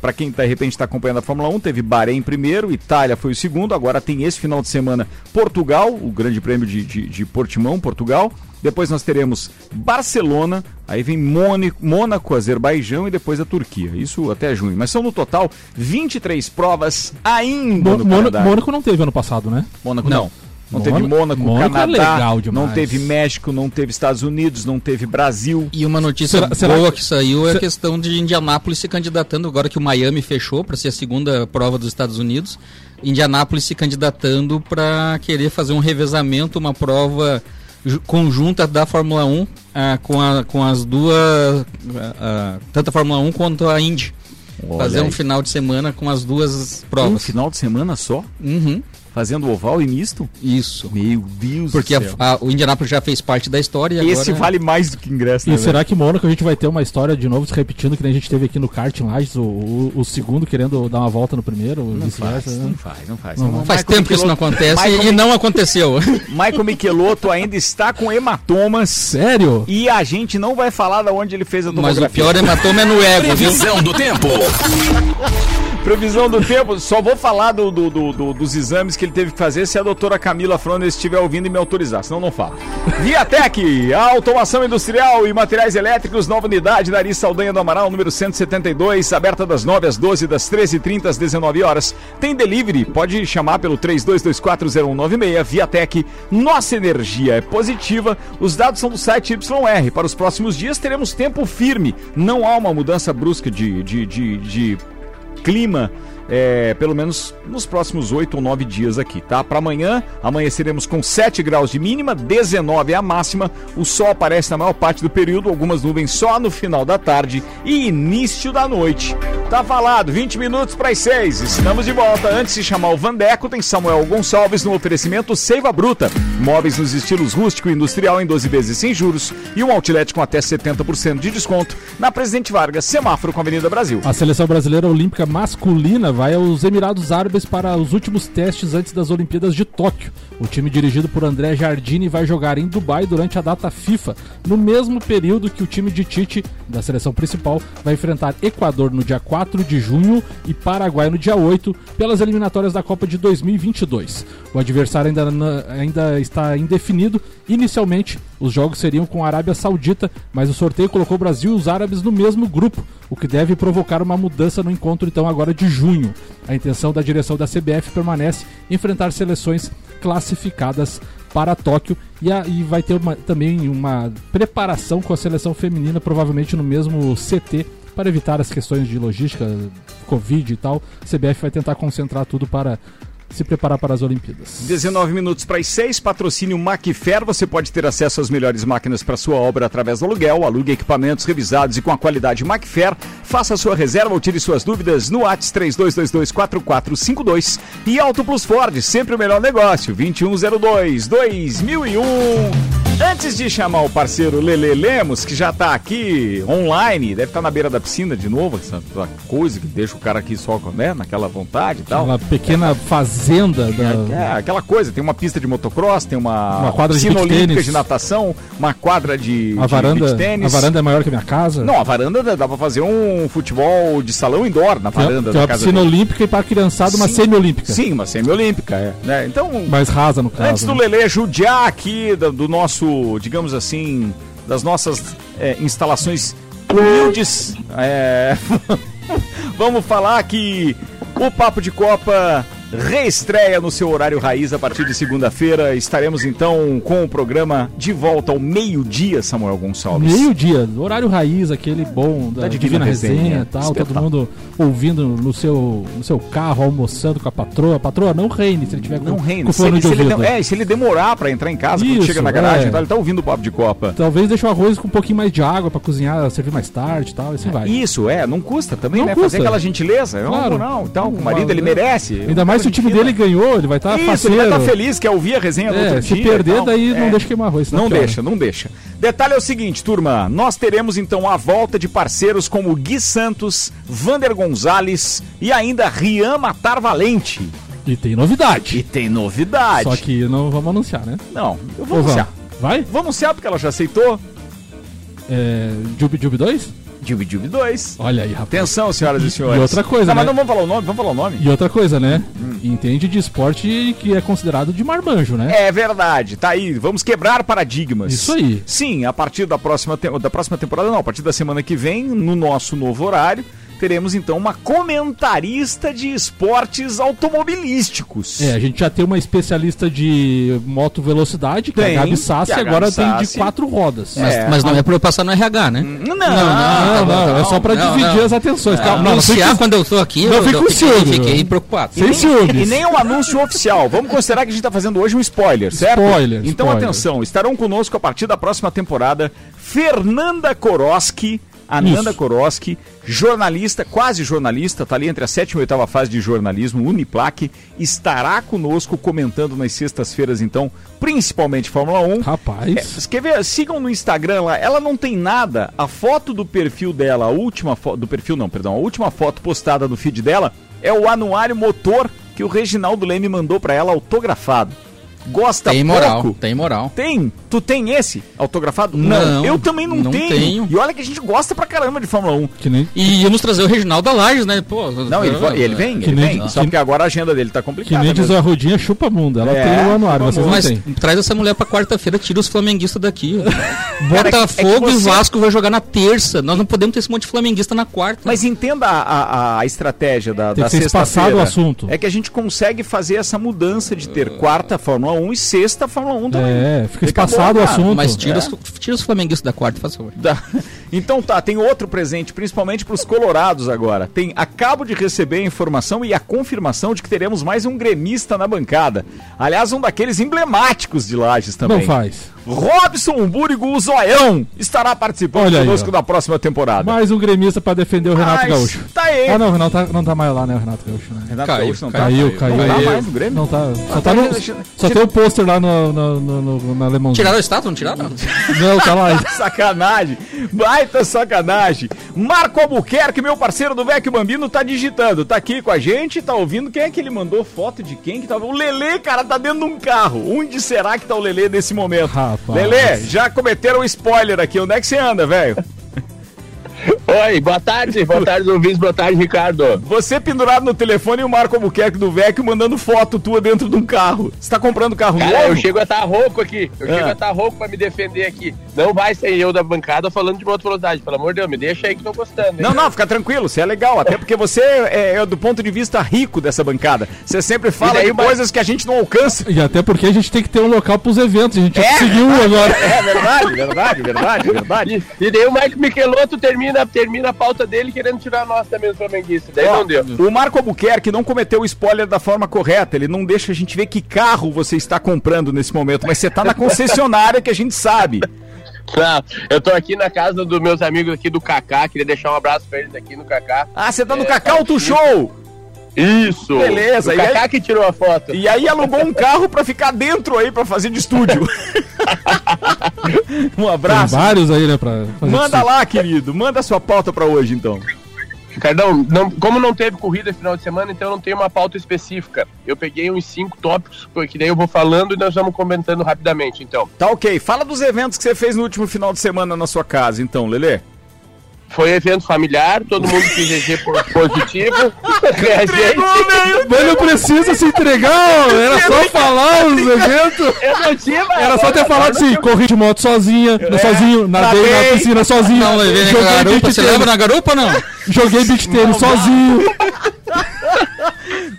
Para quem de repente está acompanhando a Fórmula 1, teve Bahrein primeiro, Itália foi o segundo, agora tem esse final de semana Portugal, o Grande Prêmio de, de, de Portimão, Portugal. Depois nós teremos Barcelona, aí vem Mônico, Mônaco, Azerbaijão e depois a Turquia. Isso até junho. Mas são no total 23 provas ainda Mo- no. Mônaco não teve ano passado, né? Mônaco Não. não. Não teve Mônaco- Mônaco, é Canadá, demais. não teve México, não teve Estados Unidos, não teve Brasil. E uma notícia Será- será boa que- que, saiu é a questão de Indianápolis se candidatando, agora que o Miami fechou para ser a segunda prova dos Estados Unidos. Indianápolis se candidatando para querer fazer um revezamento, uma prova ju- conjunta da Fórmula 1 ah, com, a, com as duas, ah, ah, tanto a Fórmula 1 quanto a Indy. Olha fazer um aí. final de semana com as duas Um provas. final de semana só? Uhum. Fazendo oval e misto? Isso. Meu Deus Porque do a- céu. a- o Indianápolis já fez parte da história e Esse agora... vale mais do que ingresso, E né? será que em Mônaco a gente vai ter uma história de novo se repetindo que nem a gente teve aqui no kart em Lages, o, o, o segundo querendo dar uma volta no primeiro, Não vice-versa, faz, né? não faz, não faz. Não vai. Faz Michael tempo que isso não Michelotto- acontece Michael e não aconteceu. Michael Michelotto ainda está com hematomas. Sério? E a gente não vai falar de onde ele fez a Mas tomografia. o pior hematoma é no ego, viu? Previsão do tempo. Previsão do tempo, só vou falar do, do- do- do- dos exames que ele teve que fazer se a doutora Camila Froner estiver ouvindo e me autorizar, senão não falo. Viatec, automação industrial e materiais elétricos, nova unidade da Ari Saldanha do Amaral, número 172, aberta das 9 às 12, das 13h30 às 19 horas. Tem delivery, pode chamar pelo 32240196, Viatec. Nossa energia é positiva, os dados são do site YR. Para os próximos dias teremos tempo firme, não há uma mudança brusca de- de- de- de clima, é, pelo menos nos próximos 8 ou 9 dias aqui, tá? Para amanhã, amanheceremos com 7 graus de mínima, 19 é a máxima. O sol aparece na maior parte do período, algumas nuvens só no final da tarde e início da noite. Tá falado, 20 minutos para as 6. Estamos de volta. Antes de chamar o Vandeco, tem Samuel Gonçalves no oferecimento Seiva Bruta. Móveis nos estilos rústico e industrial em 12 vezes sem juros e um outlet com até 70% de desconto na Presidente Vargas, semáforo com a Avenida Brasil. A seleção brasileira olímpica masculina vai aos Emirados Árabes para os últimos testes antes das Olimpíadas de Tóquio. O time dirigido por André Jardini vai jogar em Dubai durante a data FIFA, no mesmo período que o time de Tite, da seleção principal, vai enfrentar Equador no dia 4 de junho e Paraguai no dia 8, pelas eliminatórias da Copa de 2022. O adversário ainda, ainda está indefinido. Inicialmente, os jogos seriam com a Arábia Saudita, mas o sorteio colocou o Brasil e os árabes no mesmo grupo, o que deve provocar uma mudança no encontro então agora de junho. A intenção da direção da CBF permanece enfrentar seleções classificadas para Tóquio e, a- e vai ter uma- também uma preparação com a seleção feminina, provavelmente no mesmo CT, para evitar as questões de logística, Covid e tal. A CBF vai tentar concentrar tudo para se preparar para as Olimpíadas. 19 minutos para as 6, patrocínio Macfer. Você pode ter acesso às melhores máquinas para sua obra através do aluguel. Alugue equipamentos revisados e com a qualidade Macfer. Faça sua reserva ou tire suas dúvidas no ATS 32224452. E Auto Plus Ford, sempre o melhor negócio. 2102 2001. Antes de chamar o parceiro Lele Lemos, que já tá aqui online, deve estar na beira da piscina de novo, essa coisa que deixa o cara aqui só né, naquela vontade e tal. Aquela pequena fazenda da. É, aquela coisa, tem uma pista de motocross, tem uma, Uma quadra de olímpica de natação, uma quadra de, A de varanda, a varanda é maior que a minha casa. Não, a varanda dá dá pra fazer um futebol de salão indoor na varanda tem da uma casa piscina dele. olímpica e para criançada uma semi-olímpica. Sim, uma semi-olímpica, é. né? Então, Mais rasa no caso. antes do né? Lele judiar aqui do, do nosso, digamos assim, das nossas é, instalações humildes, é, vamos falar que o Papo de Copa reestreia no seu horário raiz a partir de segunda-feira. Estaremos então com o programa de volta ao meio-dia, Samuel Gonçalves. Meio-dia, horário raiz, aquele bom da, Da Divina, Divina Resenha Resenha, e tal, todo mundo ouvindo no seu, no seu carro, almoçando com a patroa. Patroa, não reine se ele tiver Não com, reina. com Se ele, de se ele é, se ele demorar pra entrar em casa, quando Isso, chega na garagem, é. tal, ele tá ouvindo o Papo de Copa. Talvez deixe o arroz com um pouquinho mais de água pra cozinhar, servir mais tarde e tal, e assim vai. Isso, é, não custa também, Não né? custa. Fazer aquela gentileza. Claro. Não, não, então, o marido, ele merece. Ainda mais se o time dele ganhou, ele vai estar Isso, faceiro. ele vai estar feliz, quer ouvir a resenha do É, outro se dia. perder, daí não É. deixa queimar arroz. senão Não piora. deixa, não deixa. Detalhe é o seguinte, turma. Nós teremos então a volta de parceiros como Gui Santos, Vander Gonzalez e ainda Rian Matar Valente. E tem novidade. E tem novidade. Só que não vamos anunciar, né? Não, eu vou Ou vamos? anunciar. Vai? Vamos anunciar porque ela já aceitou. É, Jubi Jubi 2? Jubi 2. Olha aí, rapaz. Atenção, senhoras e senhores. E outra coisa, não, né? mas não vamos falar o nome, vamos falar o nome. E outra coisa, né? Hum. Entende de esporte que é considerado de marmanjo, né? É verdade, tá aí. Vamos quebrar paradigmas. Isso aí. Sim, a partir da próxima, te- da próxima temporada, não, a partir da semana que vem, no nosso novo horário, teremos então uma comentarista de esportes automobilísticos. É, a gente já tem uma especialista de moto velocidade, que é Tem, a Gabi Sassi, que é a agora Gabi tem de Sassi. quatro rodas. Mas, mas não é pra eu passar no RH, né? Não, Não, não, é só pra não, dividir não. as atenções. É, não, não anunciar fique- quando eu tô aqui, não eu, fique eu fiquei, ciúme, fiquei preocupado. Sem E nem- ciúmes. E nem um anúncio oficial. Vamos considerar que a gente está fazendo hoje um spoiler, certo? Spoiler, Então spoiler. atenção, estarão conosco a partir da próxima temporada Fernanda Koroski. A Isso. Nanda Koroski, jornalista, quase jornalista, tá ali entre a sétima e oitava fase de jornalismo, Uniplaque, estará conosco comentando nas sextas-feiras, então, principalmente Fórmula 1. Rapaz. É, quer ver? Sigam no Instagram lá. Ela não tem nada. A foto do perfil dela, a última foto. Do perfil não, perdão. A última foto postada no feed dela é o anuário motor que o Reginaldo Leme mandou pra ela autografado. Gosta Tem moral, pouco? tem moral. Tem? Tu tem esse autografado? Não, Eu também não, não tenho. tenho. E olha que a gente gosta pra caramba de Fórmula 1. Que nem, E íamos trazer o Reginaldo da Lages, né? Pô, Não, ele, vai- ele vem, Que ele nem- vem. Só que- porque agora a agenda dele tá que complicada. nem diz a Rodinha chupa mundo. Ela É, tem o anuário, vocês não Mas têm. traz essa mulher pra quarta-feira, tira os flamenguistas daqui. Cara, é que Botafogo e você- Vasco vai jogar na terça. Nós não podemos ter esse monte de flamenguista na quarta. Mas entenda a, a- a estratégia da, Tem da que espaçado sexta-feira. o assunto. É que a gente consegue fazer essa mudança de ter quarta Fórmula 1 e sexta Fórmula 1 também. É, fica Fica bom, o assunto. Mas tira, É. os, tira os flamenguistas da quarta, faz favor. Então tá, tem outro presente, principalmente para os colorados agora. Tem acabo de receber a informação e a confirmação de que teremos mais um gremista na bancada. Aliás, um daqueles emblemáticos de Lages também. Não faz. Robson Búrigo, o Zoião, estará participando Olha aí, conosco ó. da próxima temporada. Mais um gremista pra defender o Renato Mas Gaúcho. Tá aí. Ah, não, o Renato tá- não tá mais lá, né, o Renato Gaúcho. Né? Renato Caiu, Gaúcho não Caiu, tá, caiu. Não tá Caiu. mais no Grêmio? Não tá. Só, Ah, tá no- só tem o pôster lá no, no, no, no- na Alemãozinho. Tiraram a estátua, não tiraram? Não, tá lá. Sacanagem, baita sacanagem. Marco Albuquerque, meu parceiro do Vecchio Bambino, tá digitando, tá aqui com a gente, tá ouvindo. Quem é que ele mandou foto de quem que tava? O Lelê, cara, tá dentro de um carro. Onde será que tá o Lelê nesse momento? Rapaz. Lelê, já cometeram um spoiler aqui. Onde é que você anda, velho? Oi, boa tarde, boa tarde, ouvintes, boa tarde, Ricardo. Você pendurado no telefone e o Marco Albuquerque do Vecchio mandando foto tua dentro de um carro. Você tá comprando carro Cara, novo? eu chego a estar rouco aqui, eu Ah. chego a estar rouco pra me defender aqui. Não vai ser eu da bancada falando de moto velocidade, pelo amor de Deus, me deixa aí que tô gostando. hein? Não, não, fica tranquilo, você é legal, até porque você é, é do ponto de vista rico dessa bancada. Você sempre fala daí, de mas- coisas que a gente não alcança. E até porque a gente tem que ter um local pros eventos. A gente É, conseguiu agora. É verdade, verdade, verdade, verdade. E, e daí o Mike Michelotto termina, termina a pauta dele querendo tirar nós também, os flamenguistas. Daí Ó, não deu. O Marco Albuquerque não cometeu o spoiler da forma correta. Ele não deixa a gente ver que carro você está comprando nesse momento, mas você tá na concessionária que a gente sabe. Não, eu tô aqui na casa dos meus amigos aqui do Kaká, queria deixar um abraço pra eles aqui no Kaká. Ah, você tá no É, Cacau Auto Show! Isso! Beleza, o e Kaká aí- que tirou a foto. E aí alugou um carro pra ficar dentro aí pra fazer de estúdio. um Tem abraço. vários aí, né, pra fazer Manda lá, querido. Manda a sua pauta pra hoje, então. Ricardão, não, como não teve corrida esse final de semana, então eu não tenho uma pauta específica. Eu peguei uns cinco tópicos, que daí eu vou falando e nós vamos comentando rapidamente, então. Tá ok. Fala dos eventos que você fez no último final de semana na sua casa, então, Lelê. Foi evento familiar, todo mundo quis GG po- positivo. Reagente. Mas não precisa se entregar, era só falar os eventos. Eu não tinha, mas Era só ter falado assim, corri de moto sozinha, sozinho, nadei nadei. na piscina sozinho, Não, levei na joguei garupa. Você tênis, lembra na garupa ou não? joguei beach tênis sozinho.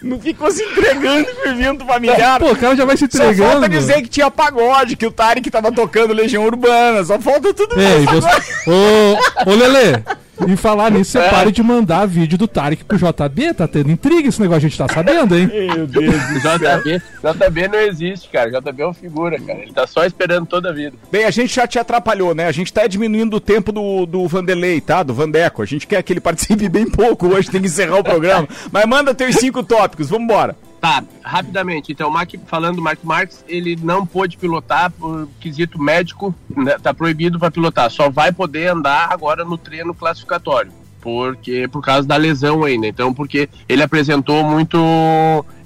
Não ficou se entregando pro evento familiar. Pô, o cara já vai se Só falta entregando. dizer que tinha pagode, que o Tarek tava tocando Legião Urbana. Só falta tudo Ei, isso. você... ô, ô Lelê, em falar nisso, você pare de mandar vídeo do Tarek pro JB, tá tendo intriga esse negócio, a gente tá sabendo, hein? Meu Deus do céu. JB, JB não existe, cara. JB é uma figura, cara. Ele tá só esperando toda a vida. Bem, a gente já te atrapalhou, né? A gente tá diminuindo o tempo do, do Vanderlei, tá? Do Vandeco. A gente quer que ele participe bem pouco hoje, tem que encerrar o programa. Mas manda teus cinco tópicos, vambora. Tá, rapidamente. Então, Mark, falando do Mark Marques, ele não pôde pilotar por quesito médico, né, tá proibido para pilotar. Só vai poder andar agora no treino classificatório. Porque, por causa da lesão ainda. Então, porque ele apresentou muito.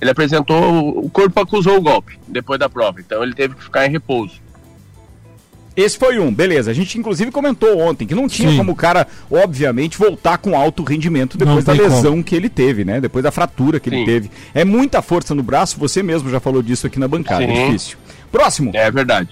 Ele apresentou. O corpo acusou o golpe depois da prova. Então, ele teve que ficar em repouso. Esse foi um, beleza. A gente inclusive comentou ontem que não tinha Sim. como o cara, obviamente, voltar com alto rendimento Não depois da tem lesão que ele teve, né? Depois da fratura que ele Sim. teve. É muita força no braço, você mesmo já falou disso aqui na bancada, é Sim. difícil. Próximo. É verdade.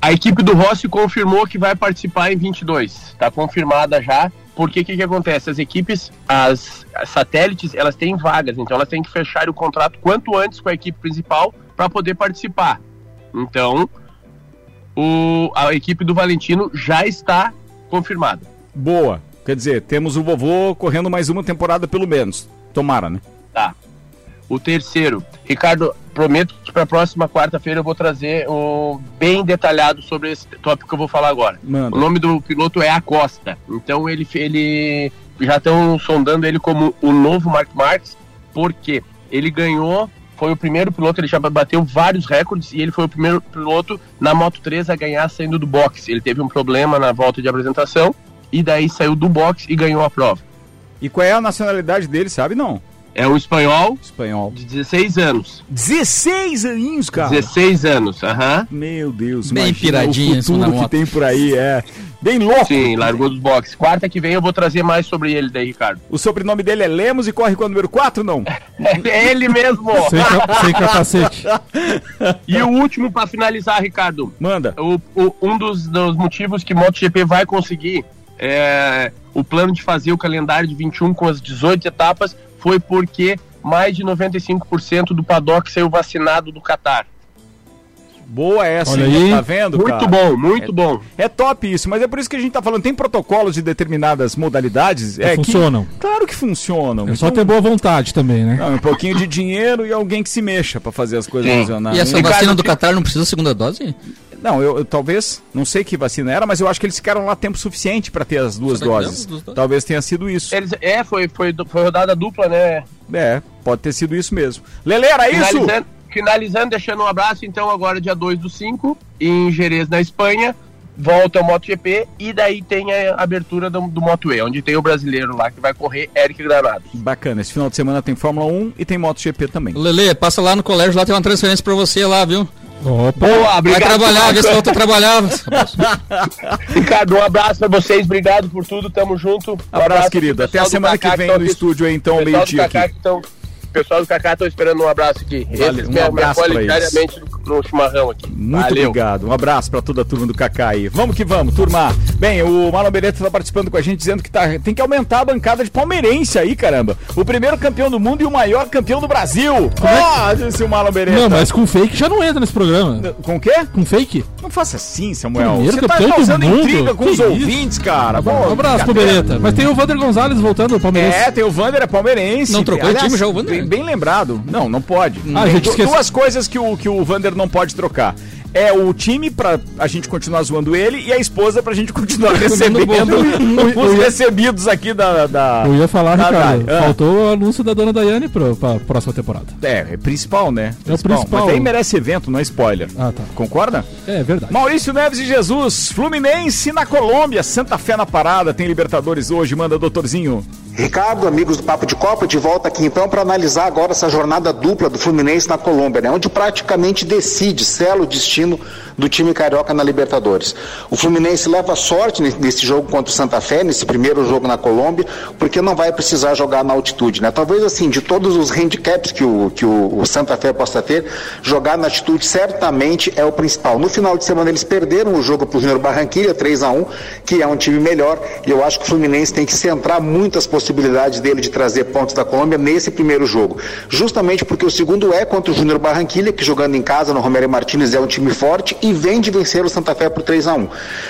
A equipe do Rossi confirmou que vai participar em 22. Está confirmada já. porque o que, que acontece? As equipes, as, as satélites, elas têm vagas, então elas têm que fechar o contrato quanto antes com a equipe principal para poder participar. Então, o, a equipe do Valentino já está confirmada. Boa. Quer dizer, temos o vovô correndo mais uma temporada pelo menos. Tomara, né? Tá. O terceiro, Ricardo, prometo que para a próxima quarta-feira eu vou trazer o bem detalhado sobre esse tópico que eu vou falar agora. Manda. O nome do piloto é Acosta. Então ele, ele já estão sondando ele como o novo Mark Marques, porque ele ganhou, foi o primeiro piloto, ele já bateu vários recordes e ele foi o primeiro piloto na Moto 3 a ganhar saindo do box. Ele teve um problema na volta de apresentação e daí saiu do box e ganhou a prova. E qual é a nacionalidade dele, sabe não? É um espanhol. Espanhol. De 16 anos. 16 aninhos, cara. 16 anos, aham. Meu Deus, Bem piradinha o futuro que tem por aí, é. Bem louco. Sim, largou dos boxes. Quarta que vem eu vou trazer mais sobre ele daí, Ricardo. O sobrenome dele é Lemos e corre com o número 4, não? É ele mesmo. Sem, ca- sem capacete. E o último para finalizar, Ricardo. Manda. O, o- um dos, dos motivos que MotoGP vai conseguir é, o plano de fazer o calendário de 21 com as 18 etapas foi porque mais de 95% do paddock saiu vacinado do Qatar. Boa essa, Olha aí. tá vendo? Muito cara? bom, muito É- bom. É top isso, mas é por isso que a gente tá falando. Tem protocolos de determinadas modalidades. É, que- funcionam. claro que funcionam. É só Então, ter boa vontade também, né? não, um pouquinho de dinheiro e alguém que se mexa pra fazer as coisas funcionarem. E essa Ricardo, vacina do que- Qatar não precisa segunda dose? Não, eu, eu talvez, não sei que vacina era, mas eu acho que eles ficaram lá tempo suficiente pra ter as duas doses. Talvez tenha sido isso. Eles, é, foi, foi, foi rodada dupla, né? É, pode ter sido isso mesmo. Lele, era isso? Finalizando, finalizando, deixando um abraço, então, agora dia 2 do 5, em Jerez, na Espanha. Volta ao MotoGP e daí tem a abertura do, do Moto E, onde tem o brasileiro lá que vai correr, Eric Granados. Bacana, esse final de semana tem Fórmula 1 e tem MotoGP também. Lele, passa lá no colégio, lá tem uma transferência pra você lá, viu? Opa. Boa, Vai obrigado. trabalhar, vê se volta a trabalhar. Ricardo, um abraço pra vocês, obrigado por tudo, tamo junto. Um Abraço, querido. pro Até a semana que vem no aqui- estúdio aí, então, meio-dia aqui. pessoal do Kaká estão esperando um abraço aqui. Vale, Esses um me- me abraço pra eles. No, chimarrão aqui. Muito Valeu. obrigado. Um abraço pra toda a turma do Kaká aí. Vamos que vamos, turma. Bem, o Marlon Beretta tá participando com a gente dizendo que tá, tem que aumentar a bancada de palmeirense aí, caramba. O primeiro campeão do mundo e o maior campeão do Brasil. Ó, disse o Marlon Beretta. Não, mas com fake já não entra nesse programa. Com o quê? Com fake? Não faça assim, Samuel. Primeiro Você tá causando mundo? intriga com Que os isso? ouvintes, cara. Um Pô, abraço pro. Beretta. Mas tem o Vander Gonzalez voltando ao Palmeiras. É, tem o Vander, é palmeirense. Não trocou de time já, o Vander? Bem, bem lembrado. Não, não pode. Ah. Duas coisas que o, que o Vander não pode trocar. É o time pra a gente continuar zoando ele e a esposa pra gente continuar recebendo os recebidos aqui da... da Eu ia falar, da Ricardo. Dai. Ah. Faltou o anúncio da dona Daiane pro, pra próxima temporada. É, é principal, né? É o principal. Mas aí merece evento, não é spoiler. Ah, tá. Concorda? É verdade. Maurício Neves e Jesus, Fluminense na Colômbia, Santa Fé na parada, tem Libertadores hoje, manda doutorzinho. Ricardo, amigos do Papo de Copa, de volta aqui então para analisar agora essa jornada dupla do Fluminense na Colômbia, né, onde praticamente decide, sela o destino do time carioca na Libertadores. O Fluminense leva sorte nesse, jogo contra o Santa Fé, nesse primeiro jogo na Colômbia, porque não vai precisar jogar na altitude. Né? Talvez assim, de todos os handicaps que o, que o, o Santa Fé possa ter, jogar na altitude certamente é o principal. No final de semana eles perderam o jogo para o Júnior Barranquilla, 3 a 1 que é um time melhor, e eu acho que o Fluminense tem que centrar muitas possibilidades dele de trazer pontos da Colômbia nesse primeiro jogo. Justamente porque o segundo é contra o Júnior Barranquilla, que jogando em casa no Romero Martins é um time forte e vem de vencer o Santa Fé por 3 a 1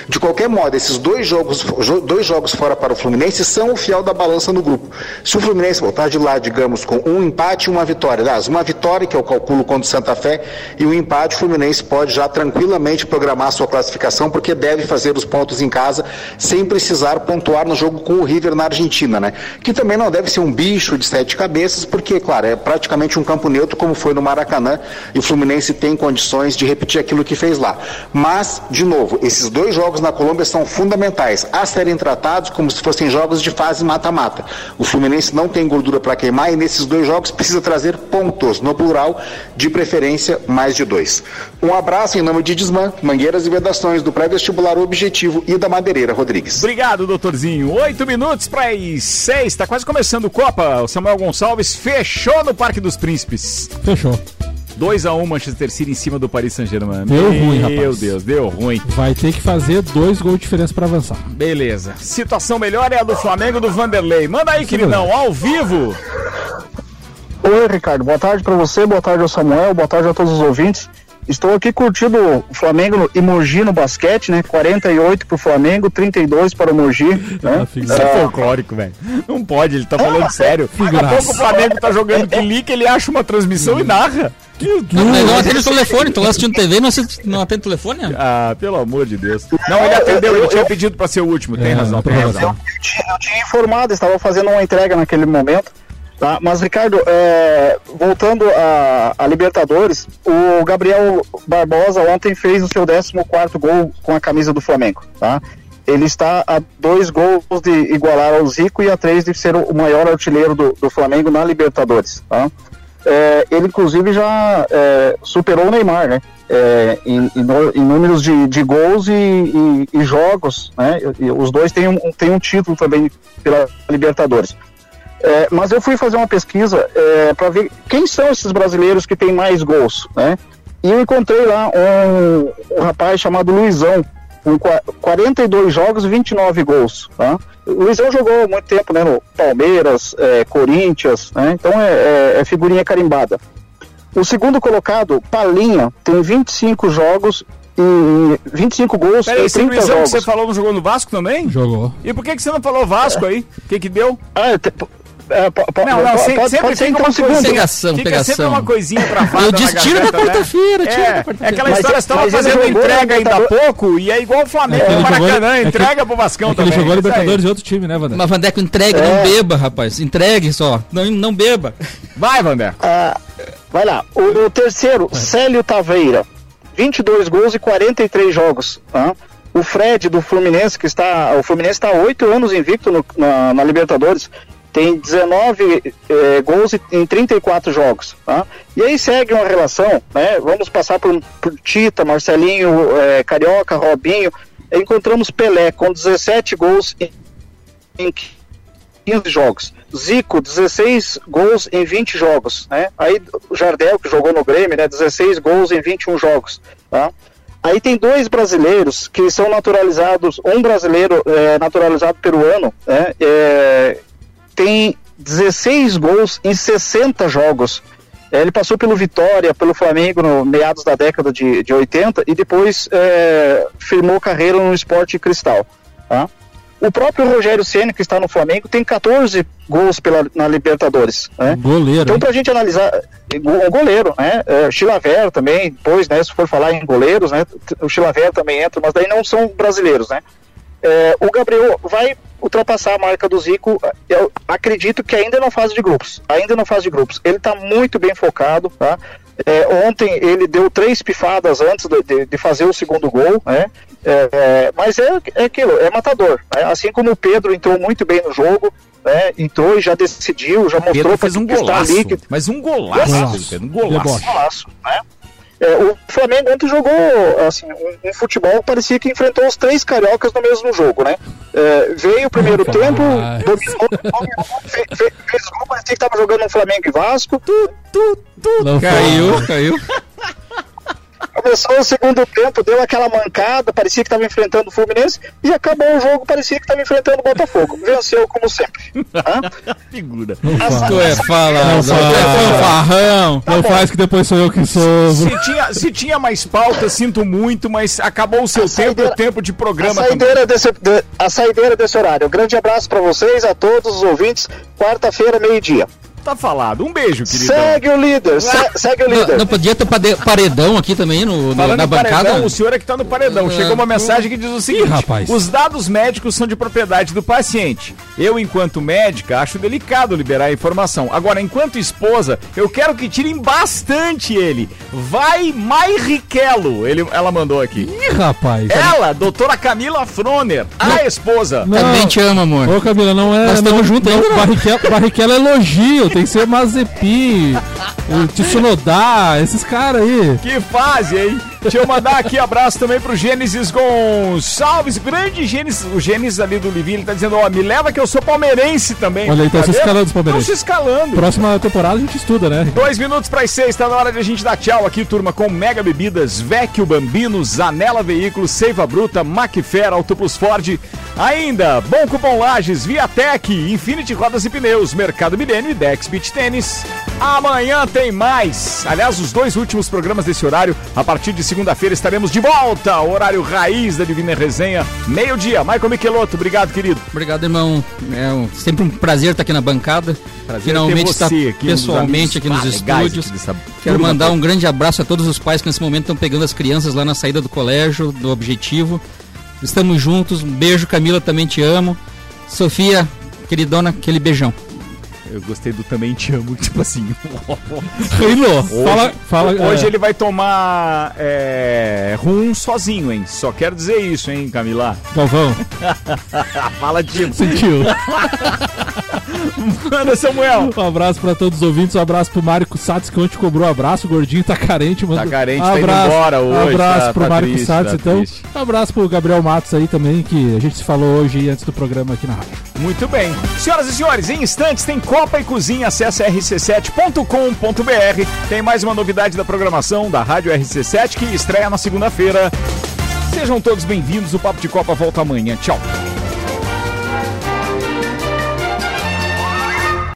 De qualquer modo, esses dois jogos, jo- dois jogos fora para o Fluminense são o fiel da balança no grupo. Se o Fluminense voltar de lá, digamos, com um empate e uma vitória, aliás, uma vitória, que eu calculo contra o Santa Fé, e um empate, o Fluminense pode já tranquilamente programar sua classificação, porque deve fazer os pontos em casa sem precisar pontuar no jogo com o River na Argentina, né? Que também não deve ser um bicho de sete cabeças, porque, claro, é praticamente um campo neutro, como foi no Maracanã, e o Fluminense tem condições de repetir aquilo que fez lá. Mas, de novo, esses dois jogos na Colômbia são fundamentais a serem tratados como se fossem jogos de fase mata-mata. O Fluminense não tem gordura para queimar e nesses dois jogos precisa trazer pontos, no plural, de preferência mais de dois. Um abraço em nome de Desmã, Mangueiras e Vedações, do pré-vestibular Objetivo e da Madeireira Rodrigues. Obrigado, doutorzinho. Oito minutos para as seis. Está quase começando o Copa. O Samuel Gonçalves fechou no Parque dos Príncipes. Fechou. 2x1 Manchester City em cima do Paris Saint-Germain. Deu ruim, rapaz. Meu Deus, deu ruim. Vai ter que fazer dois gols de diferença pra avançar. Beleza. Situação melhor é a do Flamengo do Vanderlei. Manda aí, queridão, ao vivo. Oi, Ricardo. Boa tarde para você, boa tarde ao Samuel, boa tarde a todos os ouvintes. Estou aqui curtindo o Flamengo no- e Mogi no basquete, né? 48 pro Flamengo, 32 para o Mogi. Né? Isso é folclórico, velho. Não pode, ele tá falando sério. Daqui a pouco o Flamengo tá jogando clique, ele acha uma transmissão e narra. Não, não, não atende o telefone, tô lá assistindo TV, não, assiste- não atende o telefone? Ah, pelo amor de Deus. Não, ele atendeu, ele tinha pedido pra ser o último. Tem É, razão, tem razão. Eu tinha, eu tinha informado, estava fazendo uma entrega naquele momento. Tá? Mas, Ricardo, é, voltando a, a Libertadores, o Gabriel Barbosa ontem fez o seu 14 gol com a camisa do Flamengo. Tá? Ele está a dois gols de igualar ao Zico e a três de ser o maior artilheiro do, do Flamengo na Libertadores. Tá? É, ele, inclusive, já é, superou o Neymar, né? É, em, em números de, de gols e, e- e jogos, né? E- os dois têm um, têm um título também pela Libertadores. É, mas eu fui fazer uma pesquisa para ver quem são esses brasileiros que têm mais gols, né? E eu encontrei lá um, um rapaz chamado Luizão, com qua- 42 jogos e 29 gols, tá? O Luizão jogou muito tempo, né, no Palmeiras, é, Corinthians, né? Então é, é- é figurinha carimbada. O segundo colocado, Palinha, tem 25 jogos e 25 gols Peraí, e esse 30 Luizão que jogos. você falou não jogou no Vasco também? Jogou. E por que, que você não falou Vasco aí? O que que deu? Ah, é, po- po- Não, não, pode- se- pode- sempre pode ser fica então uma segundo. coisinha, Pegação, fica pegação. sempre uma coisinha travada Eu na disse, tira da né? quarta-feira, tira É, da quarta-feira. É aquela Mas- história, você tava mas ele fazendo entrega ainda há pouco, e é igual o Flamengo É Maracanã, é entrega pro Vascão É que ele também. jogou. Libertadores e outro time, né, Vander? Mas Vandeco, entregue, É. não beba, rapaz. Entregue só. Não, não beba. Vai, Vandeco. Ah, vai lá. O, o terceiro, Célio Taveira. 22 gols e 43 jogos. tá? O Fred do Fluminense, que está. O Fluminense está há 8 anos invicto no- na, na Libertadores. Tem 19 eh, gols em 34 jogos. Tá? E aí segue uma relação, né? Vamos passar por, por Tita, Marcelinho, eh, Carioca, Robinho. Encontramos Pelé com 17 gols em, em 15 jogos. Zico, 16 gols em 20 jogos. Né? Aí Jardel, que jogou no Grêmio, né? 16 gols em 21 jogos. Tá? Aí tem dois brasileiros que são naturalizados, um brasileiro é, naturalizado peruano, né? É, tem 16 gols em 60 jogos. É, Ele passou pelo Vitória, pelo Flamengo no meados da década de, de 80 e depois é, firmou carreira no esporte cristal. Tá? O próprio Rogério Ceni que está no Flamengo, tem 14 gols pela, na Libertadores. Né? Goleiro. Então, hein? pra gente analisar, o goleiro, né? É, Chilaver também, depois, né? Se for falar em goleiros, né? O Chilaver também entra, mas daí não são brasileiros, né? É, o Gabriel vai ultrapassar a marca do Zico, eu acredito que ainda na fase de grupos, ainda na fase de grupos. Ele está muito bem focado, tá? É, ontem ele deu três pifadas antes de, de- de fazer o segundo gol, né? É, é, mas é, é aquilo, é matador. né? Assim como o Pedro entrou muito bem no jogo, né? Entrou e já decidiu, já mostrou Pedro pra fez um que está golaço, ali que mas um golaço, Golaço. Pedro, um golaço. golaço, né? É, o Flamengo ontem jogou assim, um, um futebol que parecia que enfrentou os três cariocas no mesmo jogo, né? É, veio o primeiro tempo, dominou, dominou, fez, fez, fez gol, parecia que estava jogando um Flamengo e Vasco. Não foi. Caiu, caiu. Começou o segundo tempo, deu aquela mancada, parecia que estava enfrentando o Fluminense, e acabou o jogo, parecia que estava enfrentando o Botafogo. Venceu como sempre. Tá? Figura. Tu é falador, Não é fala. fanfarrão. Não faz que depois sou eu que sou. Se tinha, se tinha mais pauta, sinto muito, mas acabou o seu tempo e o tempo de A programa também. saideira, desse, de- a saideira desse horário. Um grande abraço para vocês, a todos os ouvintes. Quarta-feira, meio-dia. Tá falado. Um beijo, queridão. Segue o líder, se- segue o Não, líder. não podia ter paredão aqui também no, no- na em paredão, bancada? o senhor é que tá no paredão. Chegou uma mensagem que diz o seguinte: rapaz. os dados médicos são de propriedade do paciente. Eu, enquanto médica, acho delicado liberar a informação. Agora, enquanto esposa, eu quero que tirem bastante ele. Vai Mairiquelo, ele, ela mandou aqui. Ih, rapaz. Ela, doutora Camila Froner, a esposa. Não. Também te amo, amor. Ô, Camila, não é. Nós não, estamos juntos não? Barrichello, Barrichello é elogio, tem que ser Mazepi, o Tsunodá, esses caras aí. Que fase, hein? Deixa eu mandar aqui abraço também pro Gênesis Gonçalves, grande Gênesis, o Gênesis ali do Livinho, ele tá dizendo, ó, me leva que eu sou palmeirense também. Olha aí, tá Tá se escalando os Tão palmeirenses. se escalando. Próxima temporada a gente estuda, né? Dois minutos para as seis, tá na hora de a gente dar tchau aqui, turma, com Mega Bebidas, Vecchio Bambino, Zanela Veículos, Seiva Bruta, Macfer, Auto Plus Ford, ainda Bom Cupom Lages, Viatec, Infinity Rodas e Pneus, Mercado Milênio e Dex Beach Tênis. Amanhã tem mais. Aliás, os dois últimos programas desse horário, a partir de segunda-feira estaremos de volta, horário raiz da Divina Resenha, meio-dia. Michael Michelotto, obrigado, querido. Obrigado, irmão. É um- sempre um prazer estar aqui na bancada. Prazer Finalmente estar dos pessoalmente aqui nos estúdios. aqui dessa Quero mandar um grande abraço a todos os pais que nesse momento estão pegando as crianças lá na saída do colégio, do Objetivo. Estamos juntos. Um beijo, Camila, também te amo. Sofia, queridona, aquele beijão. Eu gostei do também te amo, tipo assim. Reino, Hoje, fala- fala, hoje é. ele vai tomar é, rum sozinho, hein? Só quero dizer isso, hein, Camila? Galvão. Fala de. Sentiu. Manda, Samuel. Um abraço pra todos os ouvintes, um abraço pro Mário Satz, que ontem cobrou um abraço. O gordinho tá carente, mano. Tá carente, tá indo embora hoje, Abraço tá- pro tá Mário triste, Satz, tá então. triste. Um abraço pro Gabriel Matos aí também, que a gente se falou hoje antes do programa aqui na rádio. Muito bem. Senhoras e senhores, em instantes tem Copa e Cozinha. Acesse rc7.com.br. Tem mais uma novidade da programação da Rádio RC7 que estreia na segunda-feira. Sejam todos bem-vindos. O Papo de Copa volta amanhã. Tchau.